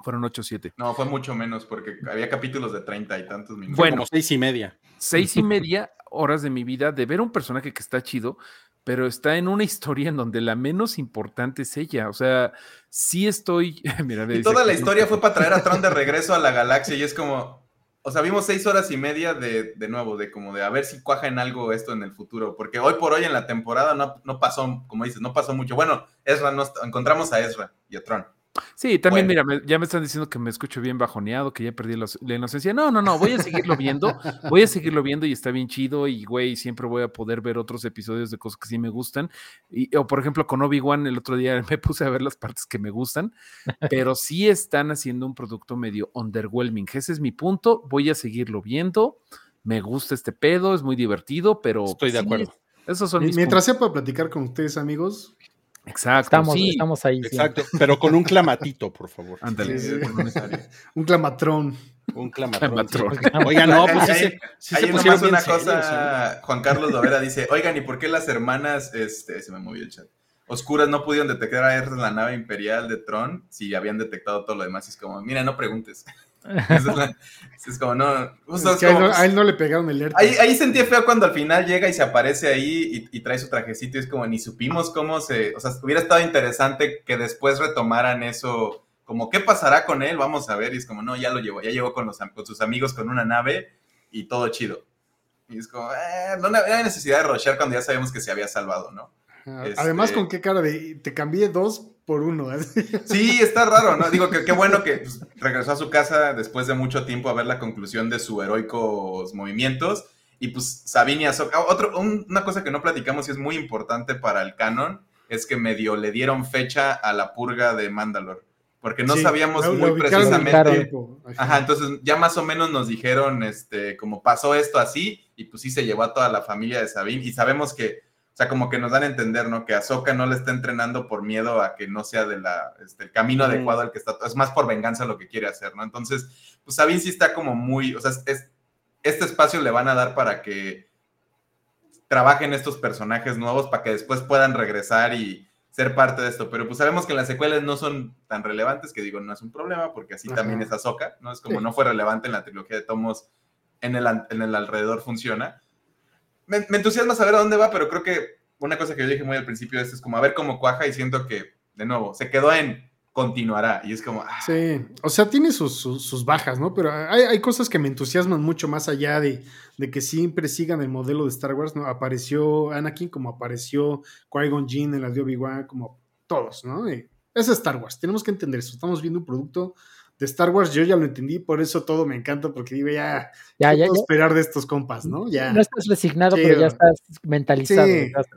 fueron 8 o 7. No, fue mucho menos porque había capítulos de 30 y tantos minutos. Bueno, seis y media. Seis y media horas de mi vida de ver un personaje que está chido, pero está en una historia en donde la menos importante es ella. O sea, sí estoy. Mira, y toda la historia fue para traer a Tron de regreso a la galaxia y es como. O sea, vimos seis horas y media de, de nuevo, de como de a ver si cuaja en algo esto en el futuro, porque hoy por hoy en la temporada no, no pasó, como dices, no pasó mucho. Bueno, Ezra, nos, encontramos a Ezra y a Tron. Sí, también, mira, ya me están diciendo que me escucho bien bajoneado, que ya perdí la inocencia. No, no, no, voy a seguirlo viendo, voy a seguirlo viendo y está bien chido y, güey, siempre voy a poder ver otros episodios de cosas que sí me gustan. Y, o, por ejemplo, con Obi-Wan el otro día me puse a ver las partes que me gustan, pero sí están haciendo un producto medio underwhelming. Ese es mi punto, voy a seguirlo viendo. Me gusta este pedo, es muy divertido, pero... Estoy de acuerdo. Esos son Mientras sepa platicar con ustedes, amigos, Exacto. Estamos, estamos ahí. Exacto, pero con un clamatito, por favor. Ándale. un clamatrón. Un clamatrón. Oiga, no, pues sí, sí se pusieron una cosa, Juan Carlos Lovera dice, oigan, ¿y por qué las hermanas, este, se me movió el chat, oscuras no pudieron detectar a en la nave imperial de Tron si habían detectado todo lo demás? Y es como, mira, no preguntes. Es, como, no. a, él no, le pegaron el ahí, ahí, sentí feo cuando al final llega y se aparece ahí y, trae su trajecito. Y es como, ni supimos cómo se. O sea, hubiera estado interesante que después retomaran eso. Como, ¿qué pasará con él? Vamos a ver. Y es como, no, ya lo llevó. Ya llegó con, los, con sus amigos con una nave y todo chido. Y es como, eh, no hay necesidad de rochear cuando ya sabemos que se había salvado, ¿no? Además, este con qué cara de. Te cambié dos por uno. Sí, está raro, ¿no? Digo que qué bueno que pues, regresó a su casa después de mucho tiempo a ver la conclusión de sus heroicos movimientos. Y pues Sabine y Ahsoka. Otro, una cosa que no platicamos y es muy importante para el canon es que medio le dieron fecha a la purga de Mandalore. Porque no sabíamos muy precisamente. Ajá, entonces ya más o menos nos dijeron, este, como pasó esto así, y pues sí se llevó a toda la familia de Sabine. Y sabemos que sea, como que nos dan a entender, ¿no? Que Ahsoka no le está entrenando por miedo a que no sea de la, este, el camino adecuado al que está, es más por venganza lo que quiere hacer, ¿no? Entonces, pues Sabine sí está como muy, o sea, es, este espacio le van a dar para que trabajen estos personajes nuevos, para que después puedan regresar y ser parte de esto, pero pues sabemos que las secuelas no son tan relevantes, que digo, no es un problema, porque así también es Ahsoka, ¿no? Es como no fue relevante en la trilogía de Tomos, en el, en el alrededor funciona. Me, entusiasma saber a dónde va, pero creo que una cosa que yo dije muy al principio de es como a ver cómo cuaja y siento que, de nuevo, se quedó en continuará. Y es como. Ah. Sí, o sea, tiene sus, bajas, ¿no? Pero hay, cosas que me entusiasman mucho más allá de, de, que siempre sigan el modelo de Star Wars, ¿no? Apareció Anakin como apareció Qui-Gon Jinn en la de Obi-Wan, como todos, ¿no? es Star Wars, tenemos que entender eso. Estamos viendo un producto de Star Wars yo ya lo entendí, por eso todo me encanta, porque digo, ya, ya, ya, puedo esperar de estos compas, ¿no? Ya. No estás resignado, pero ya estás mentalizado.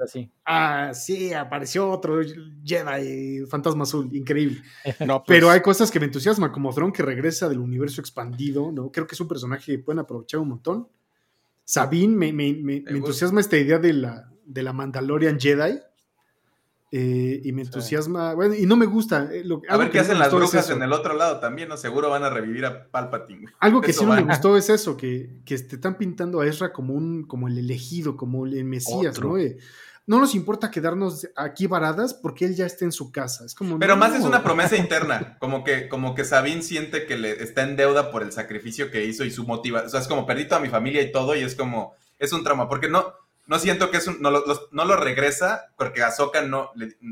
Sí. Ah, sí, apareció otro Jedi, Fantasma Azul, increíble. no, Pero pues hay cosas que me entusiasman, como Thrawn que regresa del universo expandido, ¿no? Creo que es un personaje que pueden aprovechar un montón. Sabine, me, me, me, me entusiasma esta idea de la, de la Mandalorian Jedi eh, y me entusiasma, bueno, y no me gusta. Eh, a ver qué hacen las brujas en el otro lado también, ¿no? Seguro van a revivir a Palpatine. Algo que sí no me gustó es eso, que, que te están pintando a Ezra como un, como el elegido, como el Mesías, ¿no? Eh, no nos importa quedarnos aquí varadas porque él ya está en su casa. Es como, Pero más es una promesa interna, como que, como que Sabine siente que le está en deuda por el sacrificio que hizo y su motivación. O sea, es como perdí a mi familia y todo, y es como, es un trauma, porque no, no siento que es un, no, lo, no lo regresa porque Ahsoka no,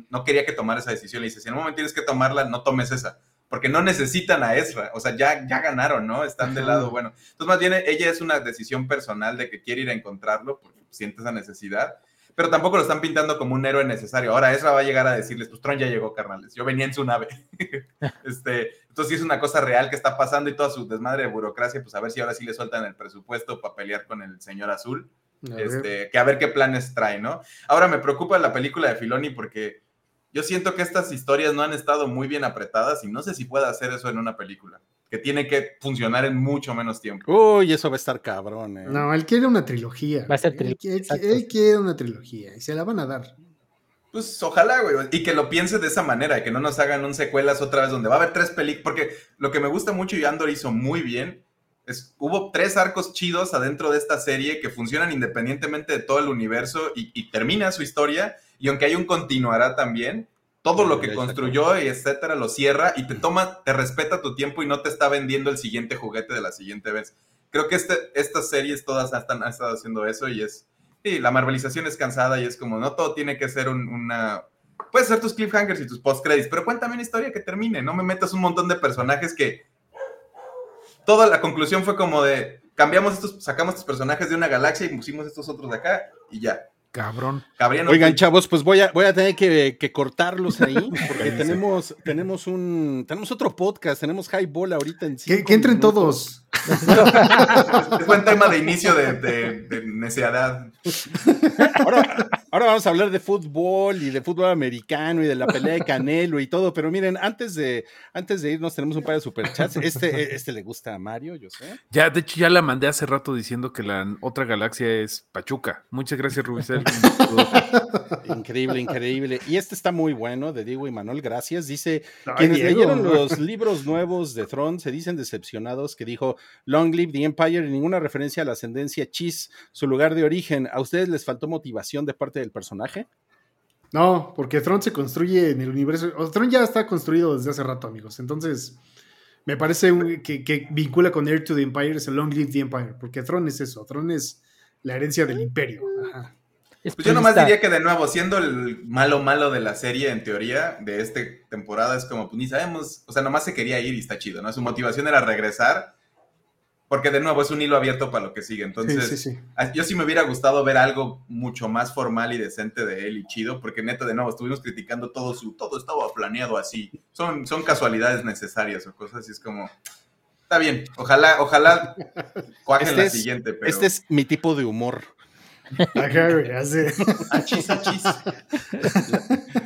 no quería que tomara esa decisión. Le dice, si en un momento tienes que tomarla, no tomes esa. Porque no necesitan a Ezra. O sea, ya, ya ganaron, ¿no? Están de lado bueno. Entonces, más bien, ella es una decisión personal de que quiere ir a encontrarlo porque siente esa necesidad. Pero tampoco lo están pintando como un héroe necesario. Ahora Ezra va a llegar a decirles, pues Tron ya llegó, carnales. Yo venía en su nave. este, entonces, si es una cosa real que está pasando y toda su desmadre de burocracia, pues a ver si ahora sí le sueltan el presupuesto para pelear con el señor azul este, que a ver qué planes trae, ¿no? Ahora me preocupa la película de Filoni porque yo siento que estas historias no han estado muy bien apretadas y no sé si pueda hacer eso en una película, que tiene que funcionar en mucho menos tiempo. Uy, eso va a estar cabrón. Eh. No, él quiere una trilogía. Va a ser trilogía. Él, quiere una trilogía y se la van a dar. Pues ojalá, güey, y que lo piense de esa manera, que no nos hagan un secuelas otra vez donde va a haber tres películas, porque lo que me gusta mucho y Andor hizo muy bien hubo tres arcos chidos adentro de esta serie que funcionan independientemente de todo el universo y, termina su historia. Y aunque hay un continuará también, todo lo que construyó y etcétera lo cierra y te toma, te respeta tu tiempo y no te está vendiendo el siguiente juguete de la siguiente vez. Creo que este, estas series todas han, estado haciendo eso y es. Sí, la marvelización es cansada y es como, no todo tiene que ser una. Puedes ser tus cliffhangers y tus post-credits, pero cuéntame una historia que termine. No me metas un montón de personajes que toda la conclusión fue como de, cambiamos estos, sacamos estos personajes de una galaxia y pusimos estos otros de acá y ya. Cabrón. Oigan, chavos, pues voy a, voy a tener que, cortarlos ahí, porque tenemos, tenemos un, tenemos otro podcast, tenemos Highball ahorita en Que, que entren todos. Es buen tema de inicio de, de, necedad. Ahora, ahora, vamos a hablar de fútbol y de fútbol americano y de la pelea de Canelo y todo, pero miren, antes de, antes de irnos tenemos un par de superchats. Este, este le gusta a Mario, yo sé. Ya, de hecho, ya la mandé hace rato diciendo que la otra galaxia es Pachuca. Muchas gracias, Rubicel. increíble, increíble. Y este está muy bueno, de Diego y Manuel, gracias. Dice, quienes leyeron los libros nuevos de Tron se dicen decepcionados que dijo Long Live the Empire y ninguna referencia a la ascendencia Chis, su lugar de origen. ¿A ustedes les faltó motivación de parte del personaje? No, porque Tron se construye en el universo. O Tron ya está construido desde hace rato, amigos. Entonces, me parece que, vincula con Heir to the Empire, es el Long Live the Empire, porque Tron es eso. Tron es la herencia del imperio. Pues yo nomás diría que de nuevo, siendo el malo malo de la serie, en teoría, de esta temporada, es como, pues ni sabemos, o sea, nomás se quería ir y está chido, ¿no? Su motivación era regresar porque de nuevo es un hilo abierto para lo que sigue. Entonces, yo sí me hubiera gustado ver algo mucho más formal y decente de él y chido, porque neta, de nuevo, estuvimos criticando todo su, todo estaba planeado así. Son, son casualidades necesarias o cosas así, es como, está bien, ojalá, ojalá cuajen este la siguiente. Pero... Este es mi tipo de humor. Achis, achis.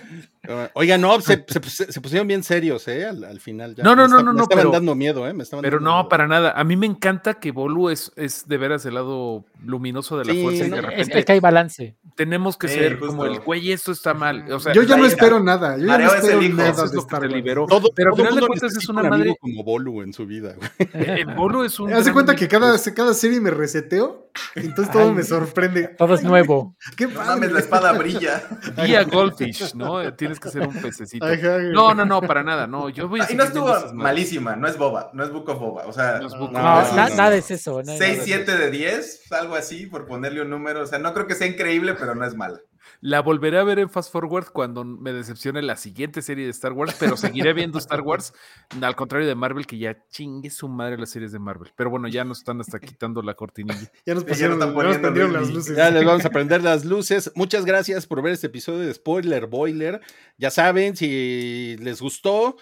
Oiga, no, se, pusieron bien serios, ¿eh? Al, final. Ya. No, no, no, no. Me estaban dando miedo, ¿eh? Me estaban pero no, para nada. A mí me encanta que Bolu es, es de veras el lado luminoso de la fuerza. y de repente es, que hay balance. Tenemos que ser como el güey, esto está mal. O sea, yo ya no espero nada. Yo ya no espero nada de estar liberó. Todo, pero al final de cuentas es una madre. como Bolu en su vida, güey. Eh, Bolu es un. Hace cuenta que cada, cada serie me reseteo Entonces todo me sorprende. Todo es nuevo. ¿Qué mames, la espada brilla. Día Goldfish, ¿no? Tienes que ser un pececito. No, no, no, para nada. No, yo voy a Y no estuvo malísima, no es boba, no es Book of Boba. O sea, no, nada es eso. 6, 7 de 10, algo así, por ponerle un número. O sea, no creo que sea increíble, pero no es mala. La volveré a ver en Fast Forward cuando me decepcione la siguiente serie de Star Wars, pero seguiré viendo Star Wars, al contrario de Marvel, que ya chingue su madre las series de Marvel. Pero bueno, ya nos están hasta quitando la cortinilla. Ya nos pusieron, las luces. Ya les vamos a prender las luces. Muchas gracias por ver este episodio de Spoiler Boiler. Ya saben, si les gustó,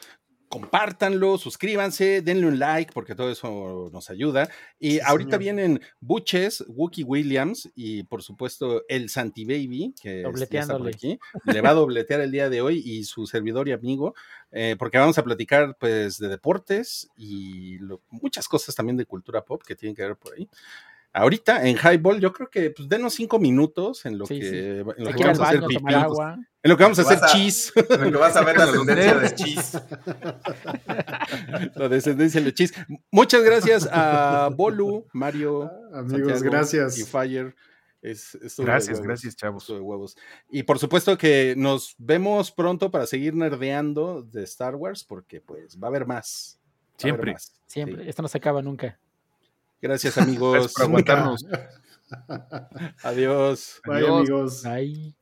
compártanlo, suscríbanse, denle un like porque todo eso nos ayuda. Y ahorita vienen Buches, Wookie Williams y por supuesto el Santi Baby, que está por aquí. Le va a dobletear el día de hoy y su servidor y amigo, eh, porque vamos a platicar pues de deportes y muchas cosas también de cultura pop que tienen que ver por ahí ahorita en Highball, yo creo que pues denos cinco minutos en lo que, En lo que vamos a hacer pipí, en lo que vamos a hacer cheese. En lo que vas a ver la descendencia de cheese. la descendencia de cheese. Muchas gracias a Bolu, Mario, ah, amigos, gracias. Y Fire. Es, gracias, gracias, chavos. De huevos. Y por supuesto que nos vemos pronto para seguir nerdeando de Star Wars, porque pues va a haber más. Siempre. Siempre. Esto no se acaba nunca. Gracias, amigos. por aguantarnos. Adiós. Bye, amigos. Bye.